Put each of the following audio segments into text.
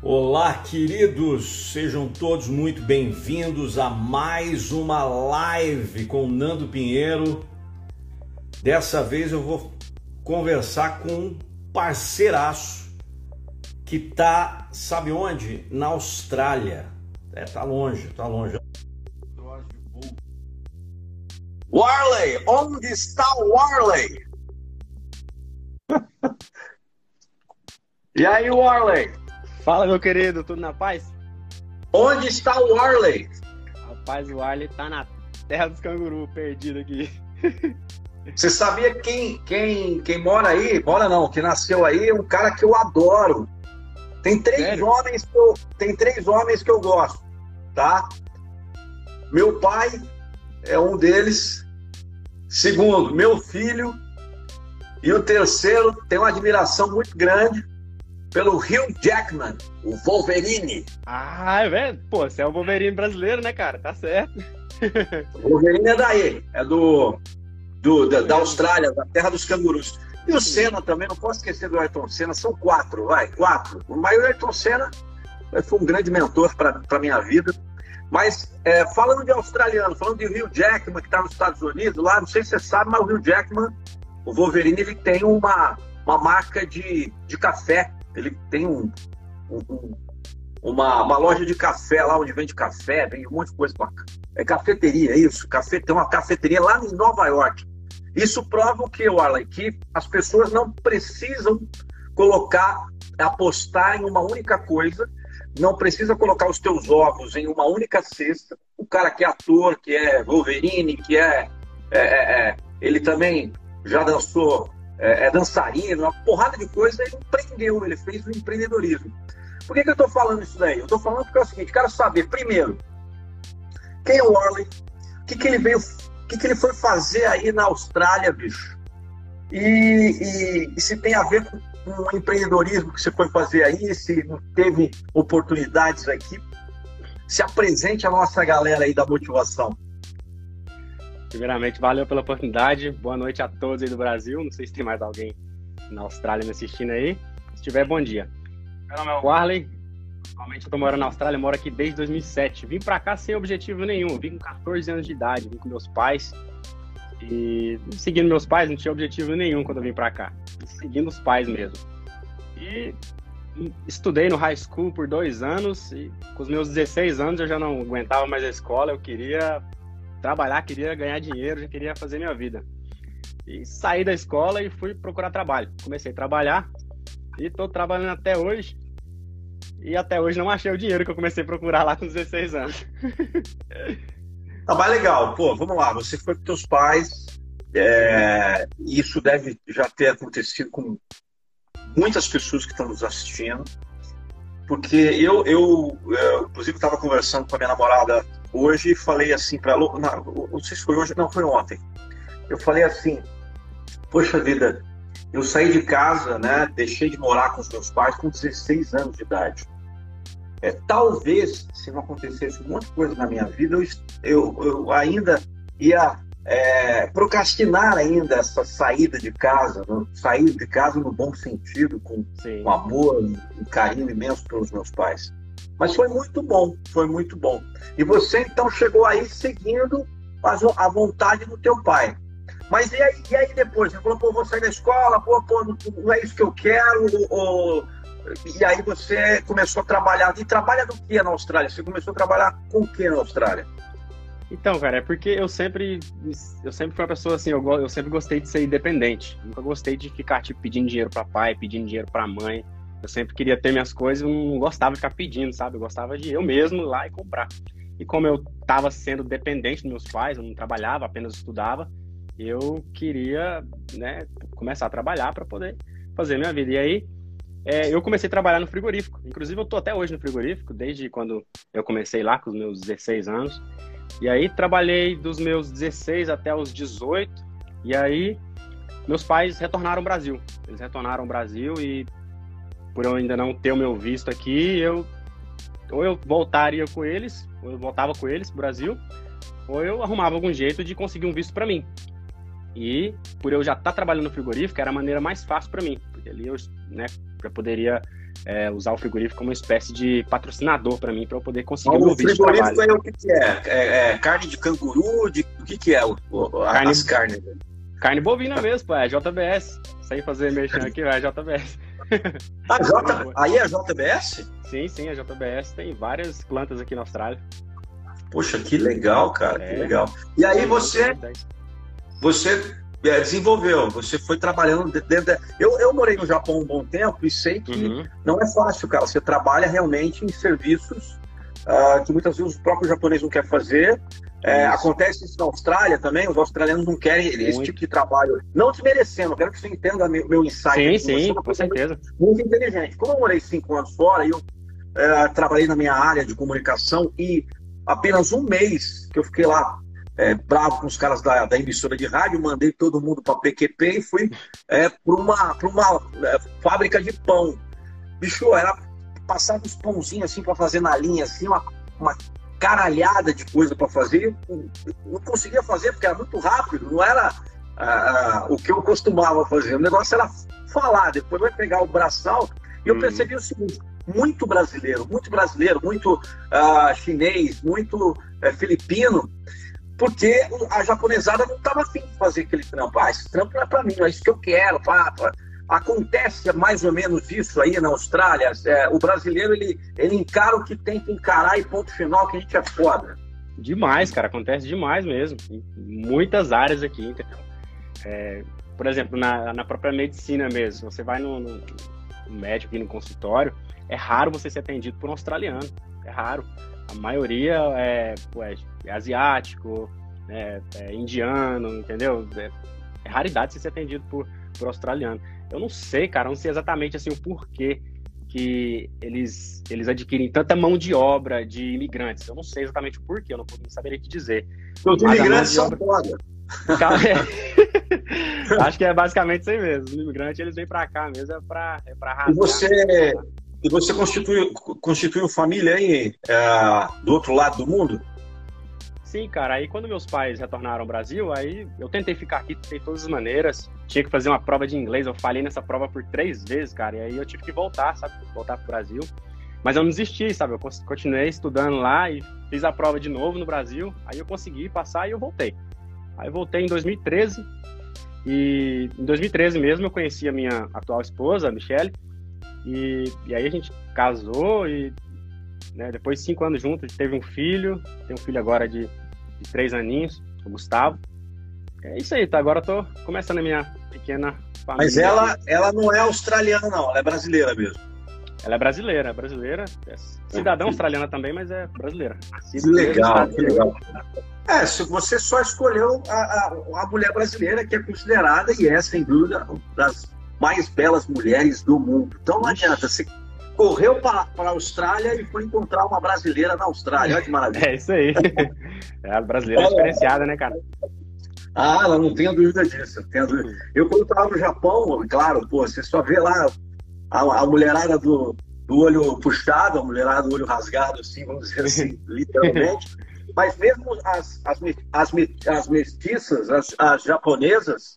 Olá, queridos, sejam todos muito bem-vindos a mais uma live com Nando Pinheiro. Dessa vez eu vou conversar com um parceiraço que tá, sabe onde? Na Austrália. É, tá longe, tá longe. Warley, onde está o Warley? e aí, Warley? Fala, meu querido, tudo na paz? Onde está o Warley? Rapaz, o Warley tá na terra dos cangurus, perdido aqui. Você sabia quem, quem, quem mora aí? Mora não, que nasceu aí, é um cara que eu adoro. Tem três Sério? homens que eu, tem três homens que eu gosto, tá? Meu pai é um deles. Segundo, meu filho. E o terceiro tem uma admiração muito grande pelo Hugh Jackman, o Wolverine. Ah, é velho. Pô, você é o Wolverine brasileiro, né, cara? Tá certo. O Wolverine é daí, é do, do da, da, Austrália, da terra dos cangurus. E o Senna também, não posso esquecer do Ayrton Senna, são quatro, vai, quatro. O maior Ayrton Senna foi um grande mentor para a minha vida. Mas é, falando de australiano, falando de Hugh Jackman, que está nos Estados Unidos, lá, não sei se você sabe, mas o Hugh Jackman, o Wolverine, ele tem uma, uma marca de, de café ele tem um, um, uma, uma loja de café lá onde vende café, vende um monte de coisa bacana. É cafeteria, é isso. Café, tem uma cafeteria lá em Nova York. Isso prova o que, Warley? Que as pessoas não precisam colocar, apostar em uma única coisa, não precisa colocar os teus ovos em uma única cesta. O cara que é ator, que é Wolverine, que é, é, é, é ele também já dançou é, é dançarino, uma porrada de coisa, ele empreendeu, ele fez o empreendedorismo. Por que, que eu estou falando isso daí? Eu estou falando porque é o seguinte, quero saber, primeiro, quem é o Orley, o que, que ele veio, o que, que ele foi fazer aí na Austrália, bicho? E, e, e se tem a ver com, com o empreendedorismo que você foi fazer aí, se teve oportunidades aqui, se apresente a nossa galera aí da motivação. Primeiramente, valeu pela oportunidade. Boa noite a todos aí do Brasil. Não sei se tem mais alguém na Austrália me assistindo aí. Se tiver, bom dia. Meu nome é Warley. Atualmente eu tô morando na Austrália, moro aqui desde 2007. Vim para cá sem objetivo nenhum. Vim com 14 anos de idade, vim com meus pais. E seguindo meus pais, não tinha objetivo nenhum quando eu vim para cá. Seguindo os pais mesmo. E estudei no high school por dois anos. E com os meus 16 anos eu já não aguentava mais a escola. Eu queria trabalhar, queria ganhar dinheiro, já queria fazer minha vida. E saí da escola e fui procurar trabalho. Comecei a trabalhar e estou trabalhando até hoje. E até hoje não achei o dinheiro que eu comecei a procurar lá com 16 anos. Tá mais legal. Pô, vamos lá. Você foi com teus pais. É... Isso deve já ter acontecido com muitas pessoas que estão nos assistindo. Porque eu, eu, eu inclusive, estava conversando com a minha namorada hoje falei assim para não, não sei se foi hoje, não, foi ontem. Eu falei assim, poxa vida, eu saí de casa, né, deixei de morar com os meus pais com 16 anos de idade. É, talvez, se não acontecesse um monte de coisa na minha vida, eu, eu, eu ainda ia é, procrastinar ainda essa saída de casa, né? sair de casa no bom sentido, com, com amor, um carinho imenso pelos meus pais. Mas foi muito bom, foi muito bom. E você então chegou aí seguindo a vontade do teu pai. Mas e aí, e aí depois? Você falou, pô, vou sair da escola, pô, pô, não é isso que eu quero, ou... E aí você começou a trabalhar. E trabalha do que na Austrália? Você começou a trabalhar com o que na Austrália? Então, cara, é porque eu sempre, eu sempre fui uma pessoa assim, eu, eu sempre gostei de ser independente. Nunca gostei de ficar, tipo, pedindo dinheiro para pai, pedindo dinheiro para mãe. Eu sempre queria ter minhas coisas, eu não gostava de ficar pedindo, sabe? Eu gostava de eu mesmo ir lá e comprar. E como eu estava sendo dependente dos meus pais, eu não trabalhava, apenas estudava, eu queria, né, começar a trabalhar para poder fazer minha vida. E aí, é, eu comecei a trabalhar no frigorífico. Inclusive, eu tô até hoje no frigorífico, desde quando eu comecei lá, com os meus 16 anos. E aí, trabalhei dos meus 16 até os 18. E aí, meus pais retornaram ao Brasil. Eles retornaram ao Brasil e por eu ainda não ter o meu visto aqui, eu ou eu voltaria com eles, ou eu voltava com eles pro Brasil, ou eu arrumava algum jeito de conseguir um visto para mim. E por eu já estar tá trabalhando no frigorífico, era a maneira mais fácil para mim, porque ali eu né, já poderia é, usar o frigorífico como uma espécie de patrocinador para mim, para eu poder conseguir o meu vídeo de frigorífico trabalho. é o que, que é? É, é carne de canguru? De, o que, que é o, o- a- Carne- as carnes? Carne bovina mesmo, pô, é JBS. Sem fazer mexer aqui, é JBS. Ah, J, aí é JBS? Sim, sim, a JBS tem várias plantas aqui na Austrália. Poxa, que legal, cara, que É. legal. E aí você, você é, desenvolveu, você foi trabalhando de- dentro. da- Eu, eu morei no Japão um bom tempo e sei que Uhum. não é fácil, cara. Você trabalha realmente em serviços ah, que muitas vezes o próprio japonês não quer fazer. É, acontece isso na Austrália também, os australianos não querem esse Muito. tipo de trabalho. Não desmerecendo, eu quero que você entenda meu, meu insight. Sim, é sim, uma com pessoa muito- certeza. muito inteligente. Como eu morei cinco anos fora eu eh, trabalhei na minha área de comunicação e apenas um mês que eu fiquei lá eh, bravo com os caras da, da emissora de rádio, mandei todo mundo para PQP e fui para uma, pra uma eh, fábrica de pão. Bicho, era passava uns pãozinhos assim para fazer na linha, assim, uma, uma caralhada de coisa para fazer. Não conseguia fazer porque era muito rápido, não era ah, o que eu costumava fazer. O negócio era falar, depois vai pegar o braçal. E eu Uhum. percebi o seguinte: muito brasileiro, muito brasileiro, muito ah, chinês, muito eh, filipino, porque a japonesada não estava afim de fazer aquele trampo. Ah, esse trampo não é para mim, não é isso que eu quero. pá, pá. Acontece mais ou menos isso aí na Austrália. É, o brasileiro ele, ele encara o que tem que encarar e ponto final que a gente é foda. Demais, cara, acontece demais mesmo. Em muitas áreas aqui, entendeu? É, por exemplo, na, na própria medicina mesmo, você vai no, no- médico no consultório, é raro você ser atendido por um australiano. É raro. A maioria é, é- é asiático, é, é indiano, entendeu? É, é raridade você ser atendido por, por australiano. Eu não sei, cara, não sei exatamente assim o porquê que eles, eles adquirem tanta mão de obra de imigrantes. Eu não sei exatamente o porquê, eu não, não saberia te dizer. Os imigrantes são de foda. É. Acho que é basicamente isso aí mesmo. Os imigrantes eles vêm pra cá mesmo, é pra, é pra E arrasar. você, e você constituiu, constituiu família aí é, do outro lado do mundo? Sim, cara, aí quando meus pais retornaram ao Brasil, aí eu tentei ficar aqui de todas as maneiras. Tinha que fazer uma prova de inglês, eu falhei nessa prova por três vezes, cara, e aí eu tive que voltar, sabe? Voltar pro Brasil. Mas eu não desisti, sabe? Eu continuei estudando lá e fiz a prova de novo no Brasil. Aí eu consegui passar e eu voltei. Aí eu voltei em 2013. E em 2013 mesmo eu conheci a minha atual esposa, a Michelle. E, e aí a gente casou e né, depois de cinco anos juntos, teve um filho. Tem um filho agora de, de três aninhos, o Gustavo. É isso aí, tá? Agora eu tô começando a minha pequena família. Mas ela, ela não é australiana, não, ela é brasileira mesmo. Ela é brasileira, é brasileira. É cidadã australiana também, mas é brasileira. Que legal, que legal. É, se você só escolheu a, a, a mulher brasileira, que é considerada, e é, sem dúvida, uma das mais belas mulheres do mundo. Então não adianta, você correu para a Austrália e foi encontrar uma brasileira na Austrália. Olha que maravilha. É isso aí. É, a brasileira é diferenciada, né, cara? Ah, ela não tenho dúvida disso. tenho dúvida. Eu, quando estava no Japão, claro, pô, você só vê lá a, a mulherada do, do olho puxado, a mulherada do olho rasgado, assim, vamos dizer assim, literalmente. Mas mesmo as, as, as, as mestiças, as, as japonesas,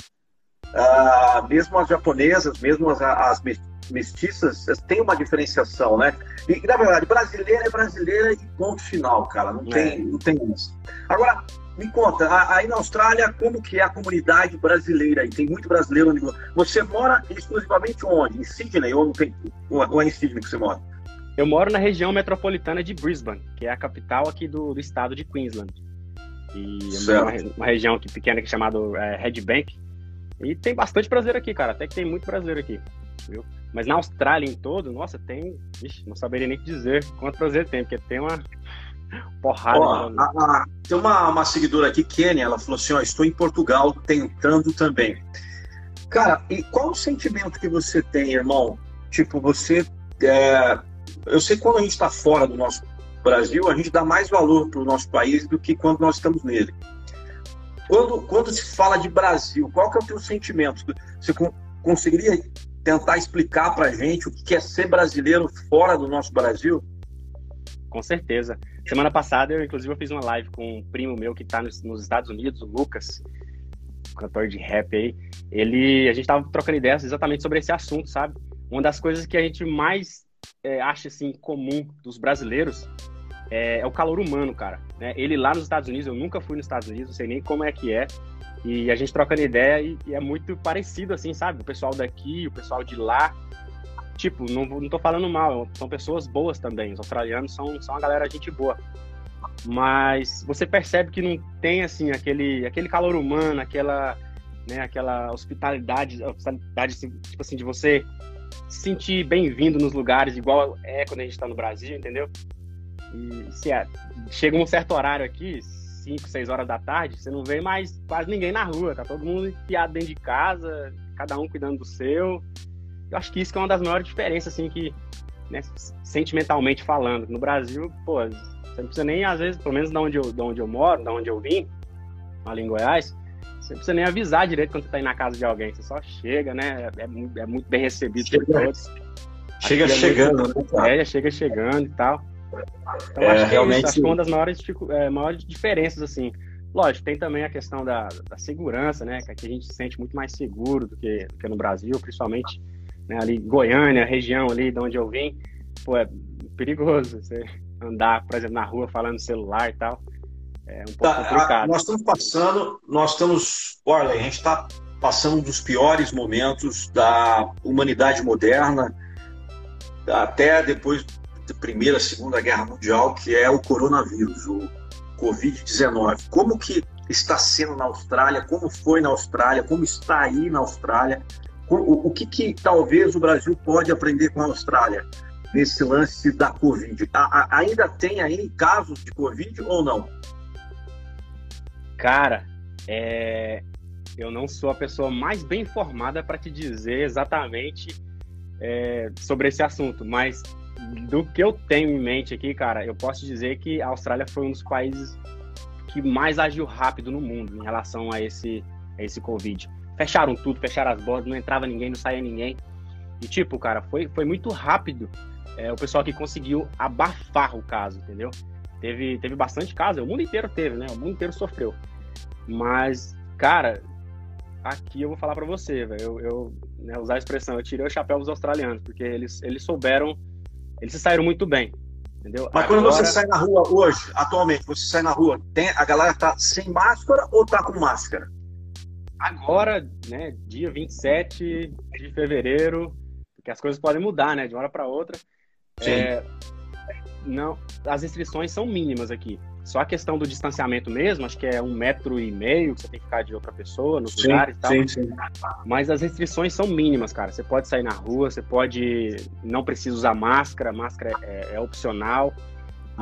ah, mesmo as japonesas, mesmo as, as me- mestiças, têm uma diferenciação, né? E, na verdade, brasileira é brasileira e ponto final, cara. Não tem, É. não tem isso. Agora, me conta, aí na Austrália, como que é a comunidade brasileira aí? Tem muito brasileiro. Você mora exclusivamente onde? Em Sydney ou não tem? Ou é em Sydney que você mora? Eu moro na região metropolitana de Brisbane, que é a capital aqui do, do estado de Queensland. E numa, uma região aqui pequena que é chamada é, Red Bank. E tem bastante brasileiro aqui, cara. Até que tem muito brasileiro aqui. Viu? Mas na Austrália em todo, nossa, tem. Ixi, não saberia nem dizer quanto brasileiro tem, porque tem uma porrada. Ó, a- a- tem uma, uma seguidora aqui, Kênia, ela falou assim: ó, estou em Portugal tentando também. Cara, e qual o sentimento que você tem, irmão? Tipo, você. é, eu sei que quando a gente está fora do nosso Brasil, a gente dá mais valor para o nosso país do que quando nós estamos nele. Quando, quando se fala de Brasil, qual que é o teu sentimento? Você con- conseguiria tentar explicar para gente o que é ser brasileiro fora do nosso Brasil? Com certeza. Semana passada, eu inclusive eu fiz uma live com um primo meu que tá nos, nos Estados Unidos, o Lucas, cantor de rap aí. Ele, a gente tava trocando ideias exatamente sobre esse assunto, sabe? Uma das coisas que a gente mais é, acha assim comum dos brasileiros é, é, o calor humano, cara. Né? Ele lá nos Estados Unidos, eu nunca fui nos Estados Unidos, não sei nem como é que é. E a gente trocando ideia e, e é muito parecido, assim, sabe? O pessoal daqui, o pessoal de lá. Tipo, não, não tô falando mal, são pessoas boas também. Os australianos são, são uma galera gente boa. Mas você percebe que não tem, assim, aquele, aquele calor humano, aquela, né, aquela hospitalidade, hospitalidade, tipo assim, de você se sentir bem-vindo nos lugares, igual é quando a gente tá no Brasil, entendeu? E se é, chega um certo horário aqui, 5, 6 horas da tarde, você não vê mais quase ninguém na rua, tá todo mundo enfiado dentro de casa, cada um cuidando do seu. Eu acho que isso que é uma das maiores diferenças, assim, que, né, sentimentalmente falando. No Brasil, pô, você não precisa nem, às vezes, pelo menos da onde eu, da onde eu moro, da onde eu vim, ali em Goiás, você não precisa nem avisar direito quando você tá aí na casa de alguém, você só chega, né? É, é muito bem recebido chega, por todos. Chega é chegando, muito, né? É, chega chegando e tal. Então, é, acho que realmente... É isso, acho que uma das maiores, é, maiores diferenças, assim. Lógico, tem também a questão da, da segurança, né? Que aqui a gente se sente muito mais seguro do que, do que no Brasil, principalmente né, ali Goiânia, região ali de onde eu vim. Pô, é perigoso você andar, por exemplo, na rua falando celular e tal. É um pouco tá, complicado. A, nós estamos passando, nós estamos, olha, a gente está passando um dos piores momentos da humanidade moderna, até depois Primeira, Segunda Guerra Mundial, que é o coronavírus, o Covid-19. Como que está sendo na Austrália? Como foi na Austrália? Como está aí na Austrália? O, o que, que talvez o Brasil pode aprender com a Austrália nesse lance da Covid? A, a, ainda tem aí casos de Covid ou não? Cara, é... eu não sou a pessoa mais bem informada para te dizer exatamente é, sobre esse assunto, mas do que eu tenho em mente aqui, cara, eu posso dizer que a Austrália foi um dos países que mais agiu rápido no mundo em relação a esse, a esse Covid. Fecharam tudo, fecharam as bordas, não entrava ninguém, não saía ninguém. E, tipo, cara, foi, foi muito rápido é, o pessoal que conseguiu abafar o caso, entendeu? Teve, teve bastante caso, o mundo inteiro teve, né? O mundo inteiro sofreu. Mas, cara, aqui eu vou falar para você, velho. Eu, eu né, usar a expressão, eu tirei o chapéu dos australianos, porque eles, eles souberam eles se saíram muito bem. Entendeu? Mas Agora... quando você sai na rua hoje, atualmente, você sai na rua, tem, a galera tá sem máscara ou tá com máscara? Agora, né, dia 27 de fevereiro, porque as coisas podem mudar, né, de uma hora para outra. Sim. É, não, as restrições são mínimas aqui. Só a questão do distanciamento mesmo, acho que é um metro e meio que você tem que ficar de outra pessoa nos sim, lugares e tal. Sim, sim. Mas as restrições são mínimas, cara. Você pode sair na rua, você pode. Não precisa usar máscara, máscara é, é opcional.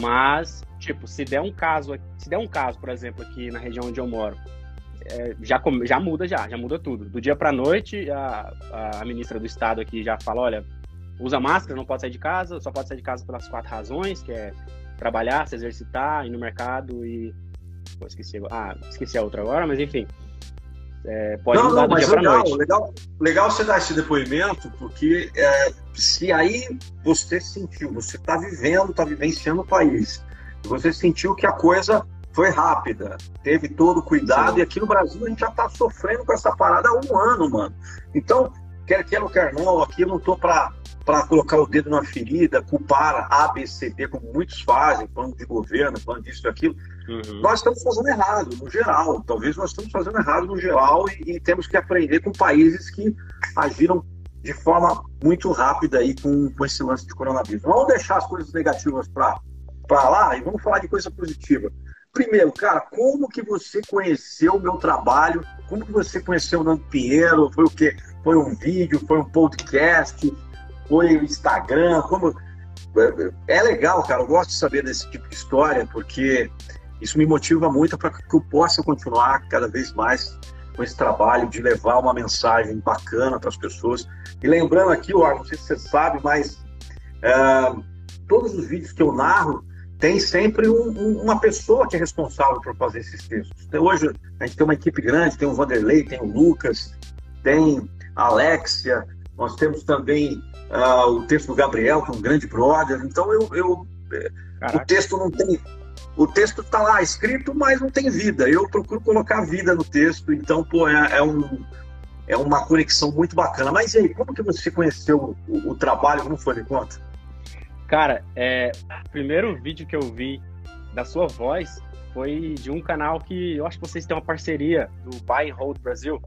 Mas, tipo, se der um caso, se der um caso, por exemplo, aqui na região onde eu moro, é, já, já muda já, já muda tudo. Do dia para noite, a, a ministra do estado aqui já fala, olha, usa máscara, não pode sair de casa, só pode sair de casa pelas quatro razões, que é trabalhar, se exercitar, ir no mercado e. Pô, esqueci, ah, esqueci a outra agora, mas enfim. É, pode não, mudar não, do dia legal, noite. legal, legal você dar esse depoimento, porque é, se aí você sentiu, você está vivendo, está vivenciando o país, você sentiu que a coisa foi rápida, teve todo o cuidado, Sim. e aqui no Brasil a gente já está sofrendo com essa parada há um ano, mano. Então, quer queira ou quer não, aqui eu não estou para para colocar o dedo na ferida, culpar A, B, C, D, como muitos fazem, plano de governo, plano disso e aquilo. Uhum. Nós estamos fazendo errado, no geral. Talvez nós estamos fazendo errado no geral e, e, temos que aprender com países que agiram de forma muito rápida aí com, com esse lance de coronavírus. Vamos deixar as coisas negativas para lá e vamos falar de coisa positiva. Primeiro, cara, como que você conheceu o meu trabalho? Como que você conheceu o Nando Pinheiro? Foi o quê? Foi um vídeo? Foi um podcast? foi o Instagram, como é legal, cara. Eu gosto de saber desse tipo de história porque isso me motiva muito para que eu possa continuar cada vez mais com esse trabalho de levar uma mensagem bacana para as pessoas. E lembrando aqui, ó, não sei se você sabe, mas é, todos os vídeos que eu narro tem sempre um, um, uma pessoa que é responsável por fazer esses textos. Então, hoje a gente tem uma equipe grande, tem o Vanderlei, tem o Lucas, tem a Alexia, nós temos também uh, o texto do Gabriel, que é um grande brother. Então eu, eu o texto não tem o texto está lá escrito, mas não tem vida. Eu procuro colocar vida no texto, então pô, é, é um é uma conexão muito bacana. Mas e aí, como que você conheceu o, o trabalho? Como foi? Me conta. Cara, é, o primeiro vídeo que eu vi da sua voz foi de um canal que eu acho que vocês têm uma parceria do Buy and Hold Brasil.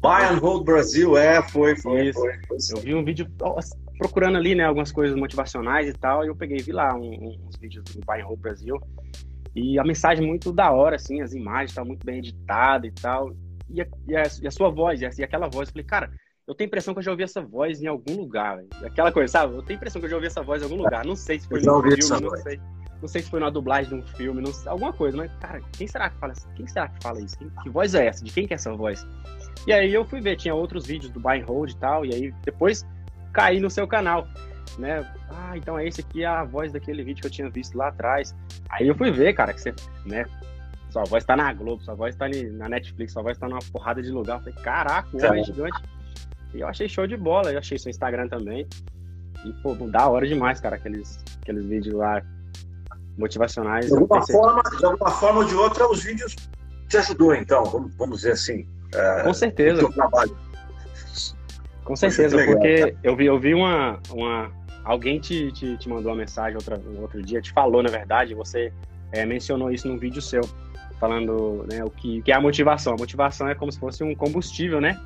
Buy and Hold Brasil, é, foi, foi, foi, foi. Eu vi um vídeo procurando ali, né, algumas coisas motivacionais e tal, e eu peguei vi lá um, uns vídeos do Buy and Hold Brasil. E a mensagem muito da hora, assim, as imagens estavam muito bem editadas e tal. E a, e a, e a sua voz, e, a, e aquela voz, eu falei, cara, eu tenho a impressão que eu já ouvi essa voz em algum lugar, véio. Aquela coisa, sabe? Eu tenho a impressão que eu já ouvi essa voz em algum lugar. Não sei se foi no filme, não sei. Não sei se foi na dublagem de um filme, não sei, alguma coisa, mas, cara, quem será que fala Quem será que fala isso? Quem, que voz é essa? De quem que é essa voz? E aí eu fui ver, tinha outros vídeos do Buy and Hold e tal, e aí depois caí no seu canal, né? Ah, então é esse aqui é a voz daquele vídeo que eu tinha visto lá atrás. Aí eu fui ver, cara, que você, né? Sua voz tá na Globo, sua voz tá na Netflix, sua voz tá numa porrada de lugar. Eu falei, caraca, o homem é gigante. E eu achei show de bola, eu achei seu Instagram também. E, pô, da hora demais, cara, aqueles, aqueles vídeos lá motivacionais. De alguma, forma, de alguma forma ou de outra, os vídeos te ajudou, então, vamos, vamos dizer assim. É, Com certeza. Com certeza, legal, porque eu vi, eu vi uma, uma. Alguém te, te, te mandou uma mensagem outra, outro dia, te falou, na verdade, você é, mencionou isso num vídeo seu, falando né, o que, que é a motivação. A motivação é como se fosse um combustível, né?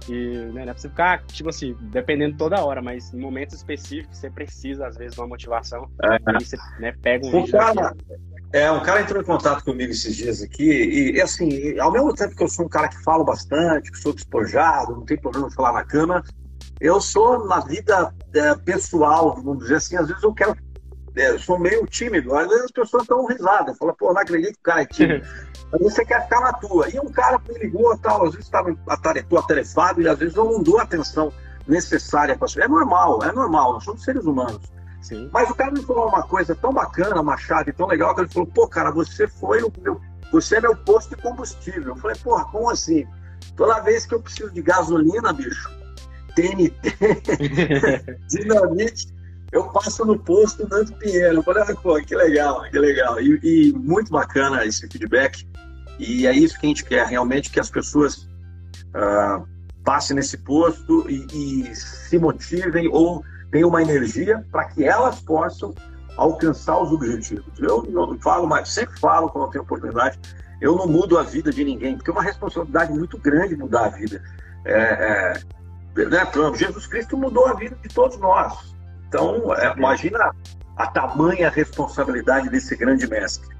Que né, não é pra você ficar, tipo assim, dependendo toda hora, mas em momentos específicos você precisa, às vezes, de uma motivação. É. E você né, pega um. um cara, é, um cara entrou em contato comigo esses dias aqui, e, e, assim, ao mesmo tempo que eu sou um cara que falo bastante, que sou despojado, não tem problema de falar na cama, eu sou, na vida é, pessoal, vamos dizer assim, às vezes eu quero. É, eu sou meio tímido, às vezes as pessoas dão risada, falam, pô, não acredito que o cara é tímido. Mas você quer ficar na tua. E um cara me ligou, tal, às vezes estava atarefado e às vezes não dou a atenção necessária para É normal, é normal, nós somos seres humanos. Sim. Mas o cara me falou uma coisa tão bacana, uma chave tão legal, que ele falou, pô, cara, você foi o meu. Você é meu posto de combustível. Eu falei, porra, como assim? Toda vez que eu preciso de gasolina, bicho, TNT, dinamite, eu passo no posto Nando Pinheiro. Falei, ah, pô, que legal, que legal. E, e, muito bacana esse feedback. E é isso que a gente quer, realmente, que as pessoas uh, passem nesse posto e, e, se motivem ou tenham uma energia para que elas possam alcançar os objetivos. Eu não falo, mas sempre falo quando eu tenho oportunidade, eu não mudo a vida de ninguém, porque é uma responsabilidade muito grande mudar a vida. É, é, né, Jesus Cristo mudou a vida de todos nós. Então, é, imagina a tamanha responsabilidade desse grande mestre.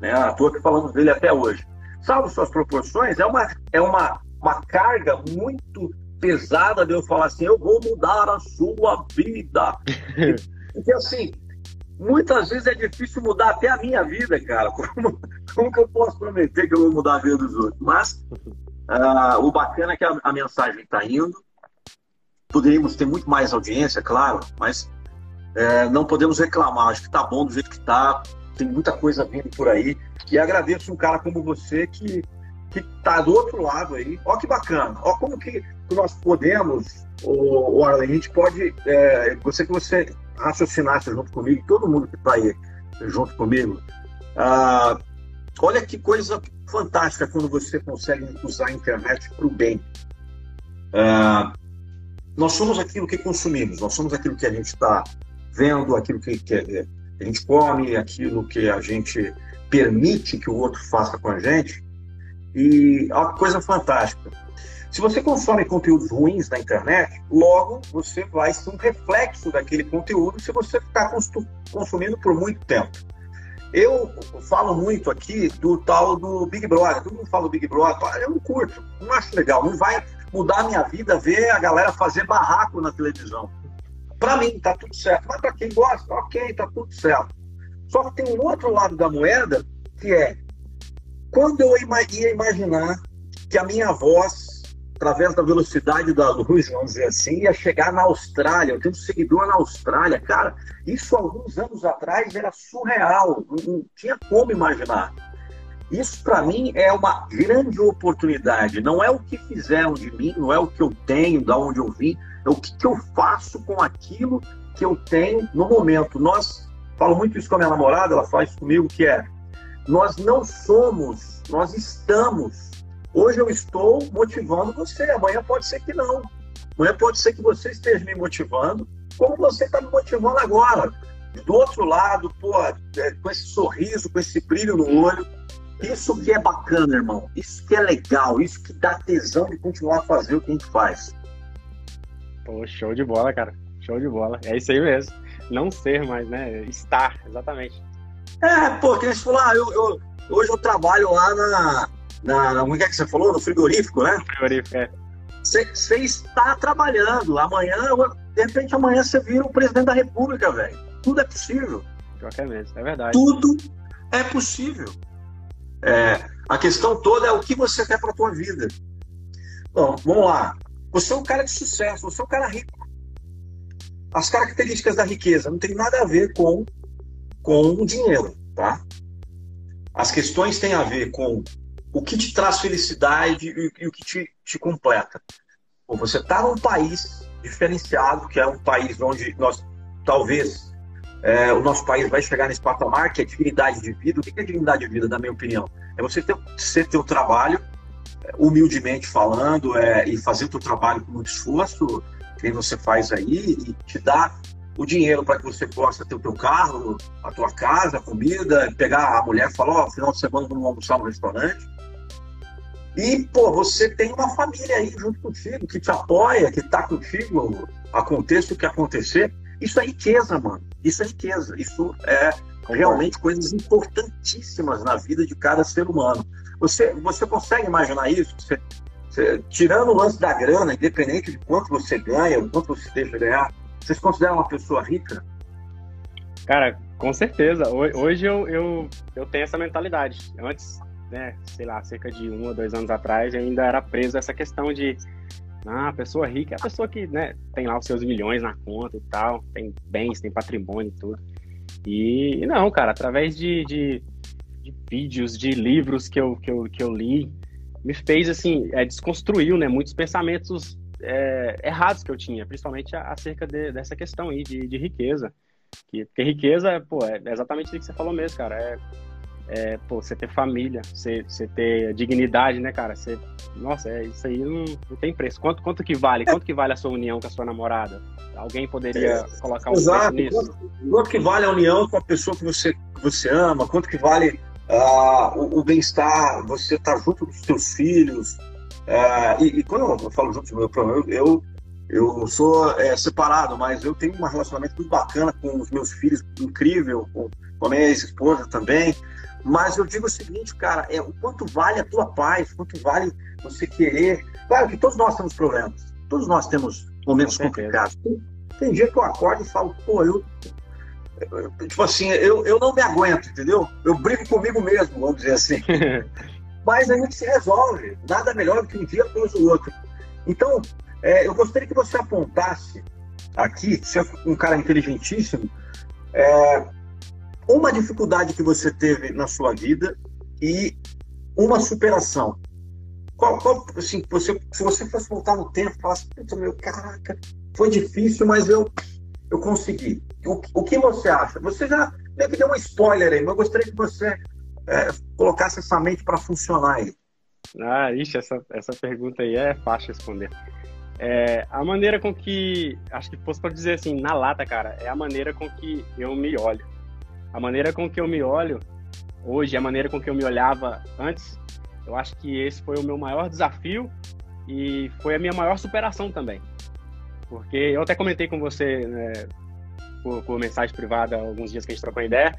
Né? Estou aqui falando dele até hoje salvo suas proporções, é uma, é uma, uma carga muito pesada de eu falar assim, eu vou mudar a sua vida. Porque assim, muitas vezes é difícil mudar até a minha vida, cara. Como, como que eu posso prometer que eu vou mudar a vida dos outros? Mas uh, o bacana é que a, a mensagem está indo. Poderíamos ter muito mais audiência, claro, mas é, não podemos reclamar. Acho que está bom do jeito que está tem muita coisa vindo por aí. E agradeço um cara como você que que tá do outro lado aí. Ó que bacana. Ó como que nós podemos, o, o a gente pode, é, você que você raciocinasse junto comigo, todo mundo que está aí junto comigo. Ah, olha que coisa fantástica quando você consegue usar a internet para o bem. Ah, nós somos aquilo que consumimos, nós somos aquilo que a gente está vendo, aquilo que, que, a gente come aquilo que a gente permite que o outro faça com a gente. E é uma coisa fantástica. Se você consome conteúdos ruins na internet, logo você vai ser um reflexo daquele conteúdo se você ficar consumindo por muito tempo. Eu falo muito aqui do tal do Big Brother. Todo mundo fala do Big Brother. Eu não curto, não acho legal. Não vai mudar a minha vida ver a galera fazer barraco na televisão. Para mim, tá tudo certo. Mas para quem gosta, ok, tá tudo certo. Só que tem um outro lado da moeda, que é quando eu ia imaginar que a minha voz, através da velocidade da luz, vamos dizer assim, ia chegar na Austrália. Eu tenho um seguidor na Austrália. Cara, isso alguns anos atrás era surreal. Não tinha como imaginar. Isso para mim é uma grande oportunidade. Não é o que fizeram de mim, não é o que eu tenho, da onde eu vim, é o que, que eu faço com aquilo que eu tenho no momento. Nós falo muito isso com a minha namorada, ela faz comigo que é nós não somos, nós estamos. Hoje eu estou motivando você, amanhã pode ser que não. Amanhã pode ser que você esteja me motivando como você está me motivando agora. Do outro lado, pô, é, com esse sorriso, com esse brilho no olho. Isso que é bacana, irmão. Isso que é legal. Isso que dá tesão de continuar a fazer o que a gente faz. Pô, show de bola, cara. Show de bola. É isso aí mesmo. Não ser mais, né? Estar, exatamente. É, pô, que gente falou, ah, eu, eu, hoje eu trabalho lá na, na. Como é que você falou? No frigorífico, né? Frigorífico, é. Você está trabalhando. Amanhã, de repente, amanhã você vira o presidente da República, velho. Tudo é possível. Pior que é mesmo, é verdade. Tudo é possível. É, a questão toda é o que você quer para a tua vida. Bom, vamos lá. Você é um cara de sucesso, você é um cara rico. As características da riqueza não tem nada a ver com, com o dinheiro, tá? As questões têm a ver com o que te traz felicidade e, e o que te, te completa. Pô, você está num país diferenciado, que é um país onde nós talvez é, o nosso país vai chegar nesse patamar que é dignidade de vida. O que é dignidade de vida, na minha opinião? É você ter, ser teu trabalho, é, humildemente falando, é, e fazer o teu trabalho com muito esforço, que você faz aí, e te dar o dinheiro para que você possa ter o teu carro, a tua casa, a comida, pegar a mulher e falar, ó, oh, final de semana vamos almoçar no restaurante. E, pô, você tem uma família aí junto contigo, que te apoia, que tá contigo, aconteça o que acontecer. Isso é riqueza, mano. Isso é riqueza. Isso é realmente coisas importantíssimas na vida de cada ser humano. Você, você consegue imaginar isso? Você, você, tirando o lance da grana, independente de quanto você ganha, o quanto você deixa ganhar, você se considera uma pessoa rica? Cara, com certeza. Hoje eu, eu, eu tenho essa mentalidade. Antes, né, sei lá, cerca de um ou dois anos atrás, eu ainda era preso a essa questão de ah, a pessoa rica é a pessoa que né, tem lá os seus milhões na conta e tal, tem bens, tem patrimônio e tudo. E não, cara, através de, de, de, vídeos, de livros que eu, que eu, que eu li, me fez, assim, é, desconstruiu né, muitos pensamentos é, errados que eu tinha, principalmente acerca de, dessa questão aí de, de riqueza. Que, porque riqueza, pô, é exatamente o que você falou mesmo, cara. É é, pô, você ter família, você, você ter dignidade, né, cara? Você, nossa, é, isso aí não, não tem preço. Quanto, quanto que vale? Quanto que vale a sua união com a sua namorada? Alguém poderia é, colocar um exato. preço nisso? Quanto, quanto, que vale a união com a pessoa que você, que você ama? Quanto que vale uh, o, o bem-estar? Você estar tá junto dos seus filhos? Uh, e, e, quando eu falo junto do meu problema, eu, eu, eu sou é, separado, mas eu tenho um relacionamento muito bacana com os meus filhos, incrível, com, com a minha ex-esposa também. Mas eu digo o seguinte, cara, é o quanto vale a tua paz, quanto vale você querer. Claro que todos nós temos problemas, todos nós temos momentos complicados. Tem, tem dia que eu acordo e falo, pô, eu. Tipo assim, eu, eu não me aguento, entendeu? Eu brigo comigo mesmo, vamos dizer assim. Mas a gente se resolve. Nada melhor do que um dia após o outro. Então, é, eu gostaria que você apontasse aqui, você é um cara inteligentíssimo, é, uma dificuldade que você teve na sua vida e uma superação. Qual, qual assim, você, se você fosse voltar no tempo falasse, meu, caraca, foi difícil, mas eu, eu consegui. O, o que você acha? Você já meio deu um spoiler aí, mas eu gostaria que você é, colocasse essa mente para funcionar aí. Ah, ixi, essa, essa pergunta aí é fácil responder. É, a maneira com que, acho que fosse para dizer assim, na lata, cara, é a maneira com que eu me olho a maneira com que eu me olho hoje, a maneira com que eu me olhava antes, eu acho que esse foi o meu maior desafio e foi a minha maior superação também. Porque eu até comentei com você né, por, por, mensagem privada alguns dias que a gente trocou ideia,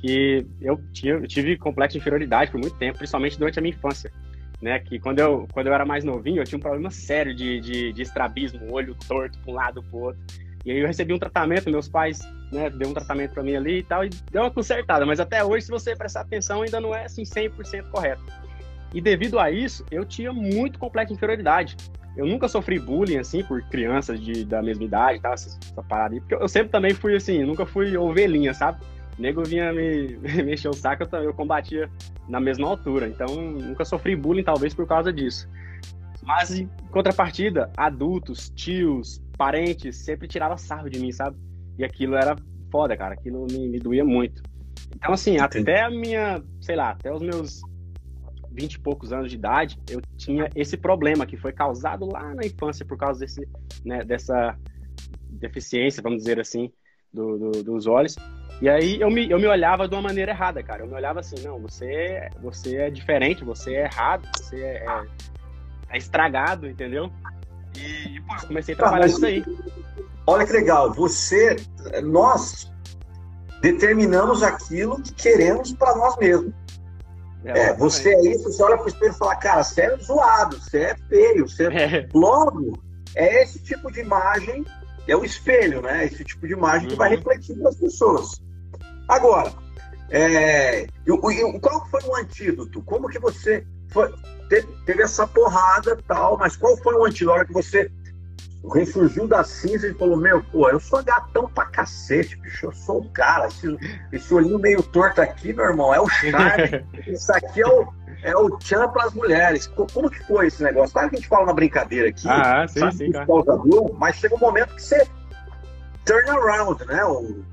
que eu, tinha, eu tive complexo de inferioridade por muito tempo, principalmente durante a minha infância. Né, que quando eu, quando eu era mais novinho, eu tinha um problema sério de, de, de estrabismo, olho torto para um lado para o outro. E aí eu recebi um tratamento, meus pais, né, deu um tratamento para mim ali e tal, e deu uma consertada, mas até hoje, se você prestar atenção, ainda não é assim 100% correto. E devido a isso, eu tinha muito complexo de inferioridade. Eu nunca sofri bullying, assim, por crianças de, da mesma idade, tá? Essa, essa parada aí. Porque eu sempre também fui, assim, nunca fui ovelhinha, sabe? O nego vinha me, me encher o saco, eu, eu combatia na mesma altura. Então, nunca sofri bullying, talvez, por causa disso. Mas, em contrapartida, adultos, tios, parentes sempre tiravam sarro de mim, sabe? E aquilo era foda, cara. Aquilo me, me doía muito. Então, assim, Entendi. até a minha, sei lá, até os meus vinte e poucos anos de idade, eu tinha esse problema que foi causado lá na infância por causa desse, né, dessa deficiência, vamos dizer assim, do, do, dos olhos. E aí eu me, eu me olhava de uma maneira errada, cara. Eu me olhava assim, não, você, você é diferente, você é errado, você é, é, é estragado, entendeu? E, pô, comecei a trabalhar isso aí. Olha que legal, você, nós determinamos aquilo que queremos para nós mesmos. É, é você é isso, você olha para o espelho e fala, cara, você é zoado, você é feio, você é... Logo, é esse tipo de imagem, é o espelho, né? Esse tipo de imagem uhum. que vai uhum. refletir nas pessoas. Agora, é, qual foi o antídoto? Como que você foi, teve, teve, essa porrada tal, mas qual foi o antídoto? A hora que você ressurgiu da cinza e falou, meu, pô, eu sou gatão pra cacete, bicho, eu sou o cara, esse, esse olhinho meio torto aqui, meu irmão, é o charme, isso aqui é o, é o tchan para as mulheres. Como que foi esse negócio? Claro que a gente fala na brincadeira aqui, ah, sim, sim, cara. mas chega um momento que você turn around, né? O,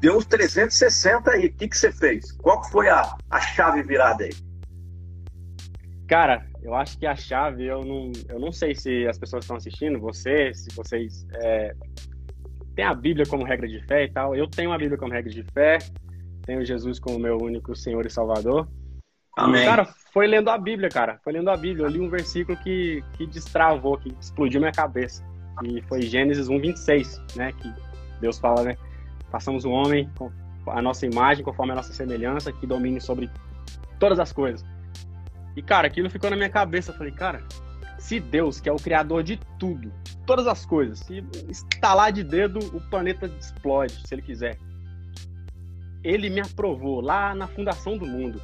deu uns 360 aí. O que, que você fez? Qual foi a, a chave virada aí? Cara, eu acho que a chave, eu não, eu não sei se as pessoas estão assistindo, você, se vocês é, têm a Bíblia como regra de fé e tal. Eu tenho a Bíblia como regra de fé, tenho Jesus como meu único Senhor e Salvador. Amém. E, cara, foi lendo a Bíblia, cara. Foi lendo a Bíblia. Eu li um versículo que, que destravou, que explodiu minha cabeça. E foi Gênesis 1, 26, né? Que Deus fala, né? Façamos o homem com a nossa imagem, conforme a nossa semelhança, que domine sobre todas as coisas. E, cara, aquilo ficou na minha cabeça. Eu falei, cara, se Deus, que é o criador de tudo, todas as coisas, se estalar de dedo, o planeta explode, se ele quiser. Ele me aprovou lá na fundação do mundo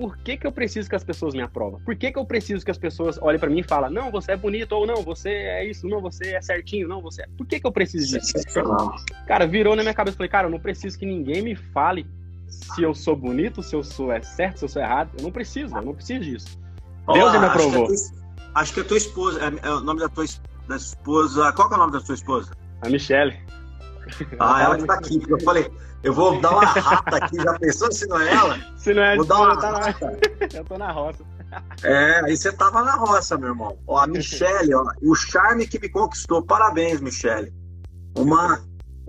por que, que eu preciso que as pessoas me aprovem? Por que, que eu preciso que as pessoas olhem para mim e falem, não, você é bonito, ou não, você é isso, não, você é certinho, não, você é... Por que, que eu preciso disso? Cara, virou na minha cabeça, falei, cara, eu não preciso que ninguém me fale se eu sou bonito, se eu sou é certo, se eu sou errado. Eu não preciso, eu não preciso disso. Olá, Deus me aprovou. Acho que, tua, acho que a tua esposa, é, é, o nome da tua da esposa, qual é o nome da tua esposa? A Michelle. Ah, ela que tá aqui, porque eu falei, eu vou dar uma rata aqui, já pensou se não é ela? Se não é Vou dar uma tá rata. Eu tô na roça. É, aí você tava na roça, meu irmão. Ó, a Michelle, ó, o charme que me conquistou. Parabéns, Michelle. Uma,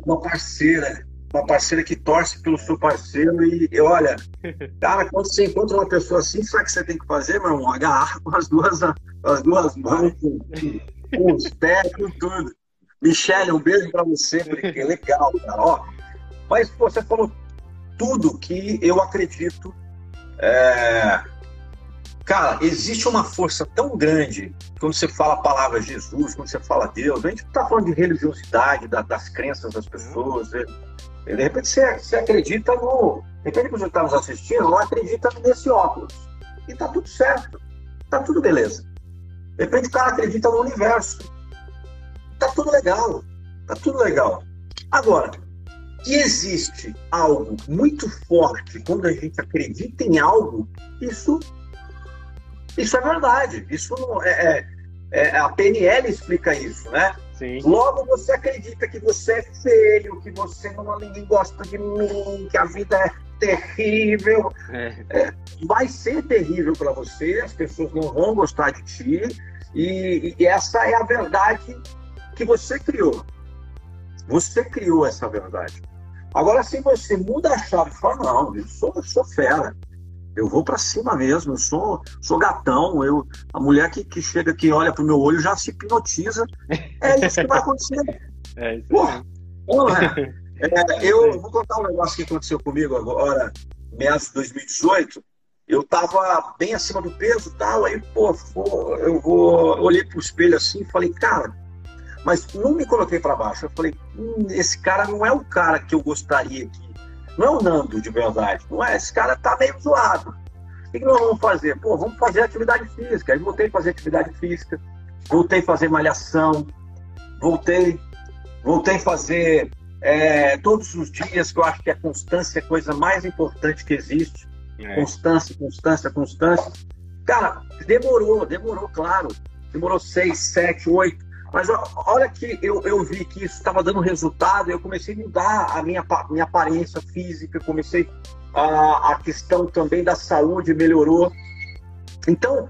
uma parceira, uma parceira que torce pelo seu parceiro e, e olha, cara, quando você encontra uma pessoa assim, sabe o que você tem que fazer, meu irmão? Agarrar com as duas, as duas mãos, com, com os pés, com tudo. Michelle, um beijo para você, porque é legal, cara. Ó, mas você falou tudo que eu acredito. É... Cara, existe uma força tão grande quando você fala a palavra Jesus, quando você fala Deus. A gente não está falando de religiosidade, da, das crenças das pessoas. De repente você, você acredita no. De repente que você está nos assistindo, não acredita nesse óculos. E tá tudo certo. Tá tudo beleza. De repente o cara acredita no universo tá tudo legal. Tá tudo legal. Agora, existe algo muito forte quando a gente acredita em algo, isso, isso é verdade. Isso é, é, é a PNL explica isso, né? Sim. Logo você acredita que você é feio, que você não ninguém gosta de mim, que a vida é terrível. É. É, vai ser terrível para você, as pessoas não vão gostar de ti, e, e essa é a verdade que você criou. Você criou essa verdade. Agora, se você muda a chave e fala, não, eu sou, eu sou fera, eu vou para cima mesmo, eu sou, sou gatão, eu, a mulher que, que chega aqui olha pro meu olho já se hipnotiza. É isso que vai acontecer. É isso Porra, é, eu vou contar um negócio que aconteceu comigo agora, meados de 2018. Eu tava bem acima do peso e tal, aí, pô, eu vou, olhei pro espelho assim e falei, cara, mas não me coloquei para baixo. Eu falei, hum, esse cara não é o cara que eu gostaria que. Não é o Nando de verdade. Não é. Esse cara tá meio zoado. O que, nós vamos fazer? Pô, vamos fazer atividade física. Aí voltei a fazer atividade física, voltei a fazer malhação, voltei, voltei a fazer é, todos os dias, que eu acho que a constância é a coisa mais importante que existe. É. Constância, constância, constância. Cara, demorou, demorou, claro. Demorou seis, sete, oito, mas olha que eu, eu vi que isso estava dando resultado, eu comecei a mudar a minha, minha aparência física, comecei a, a questão também da saúde melhorou. Então,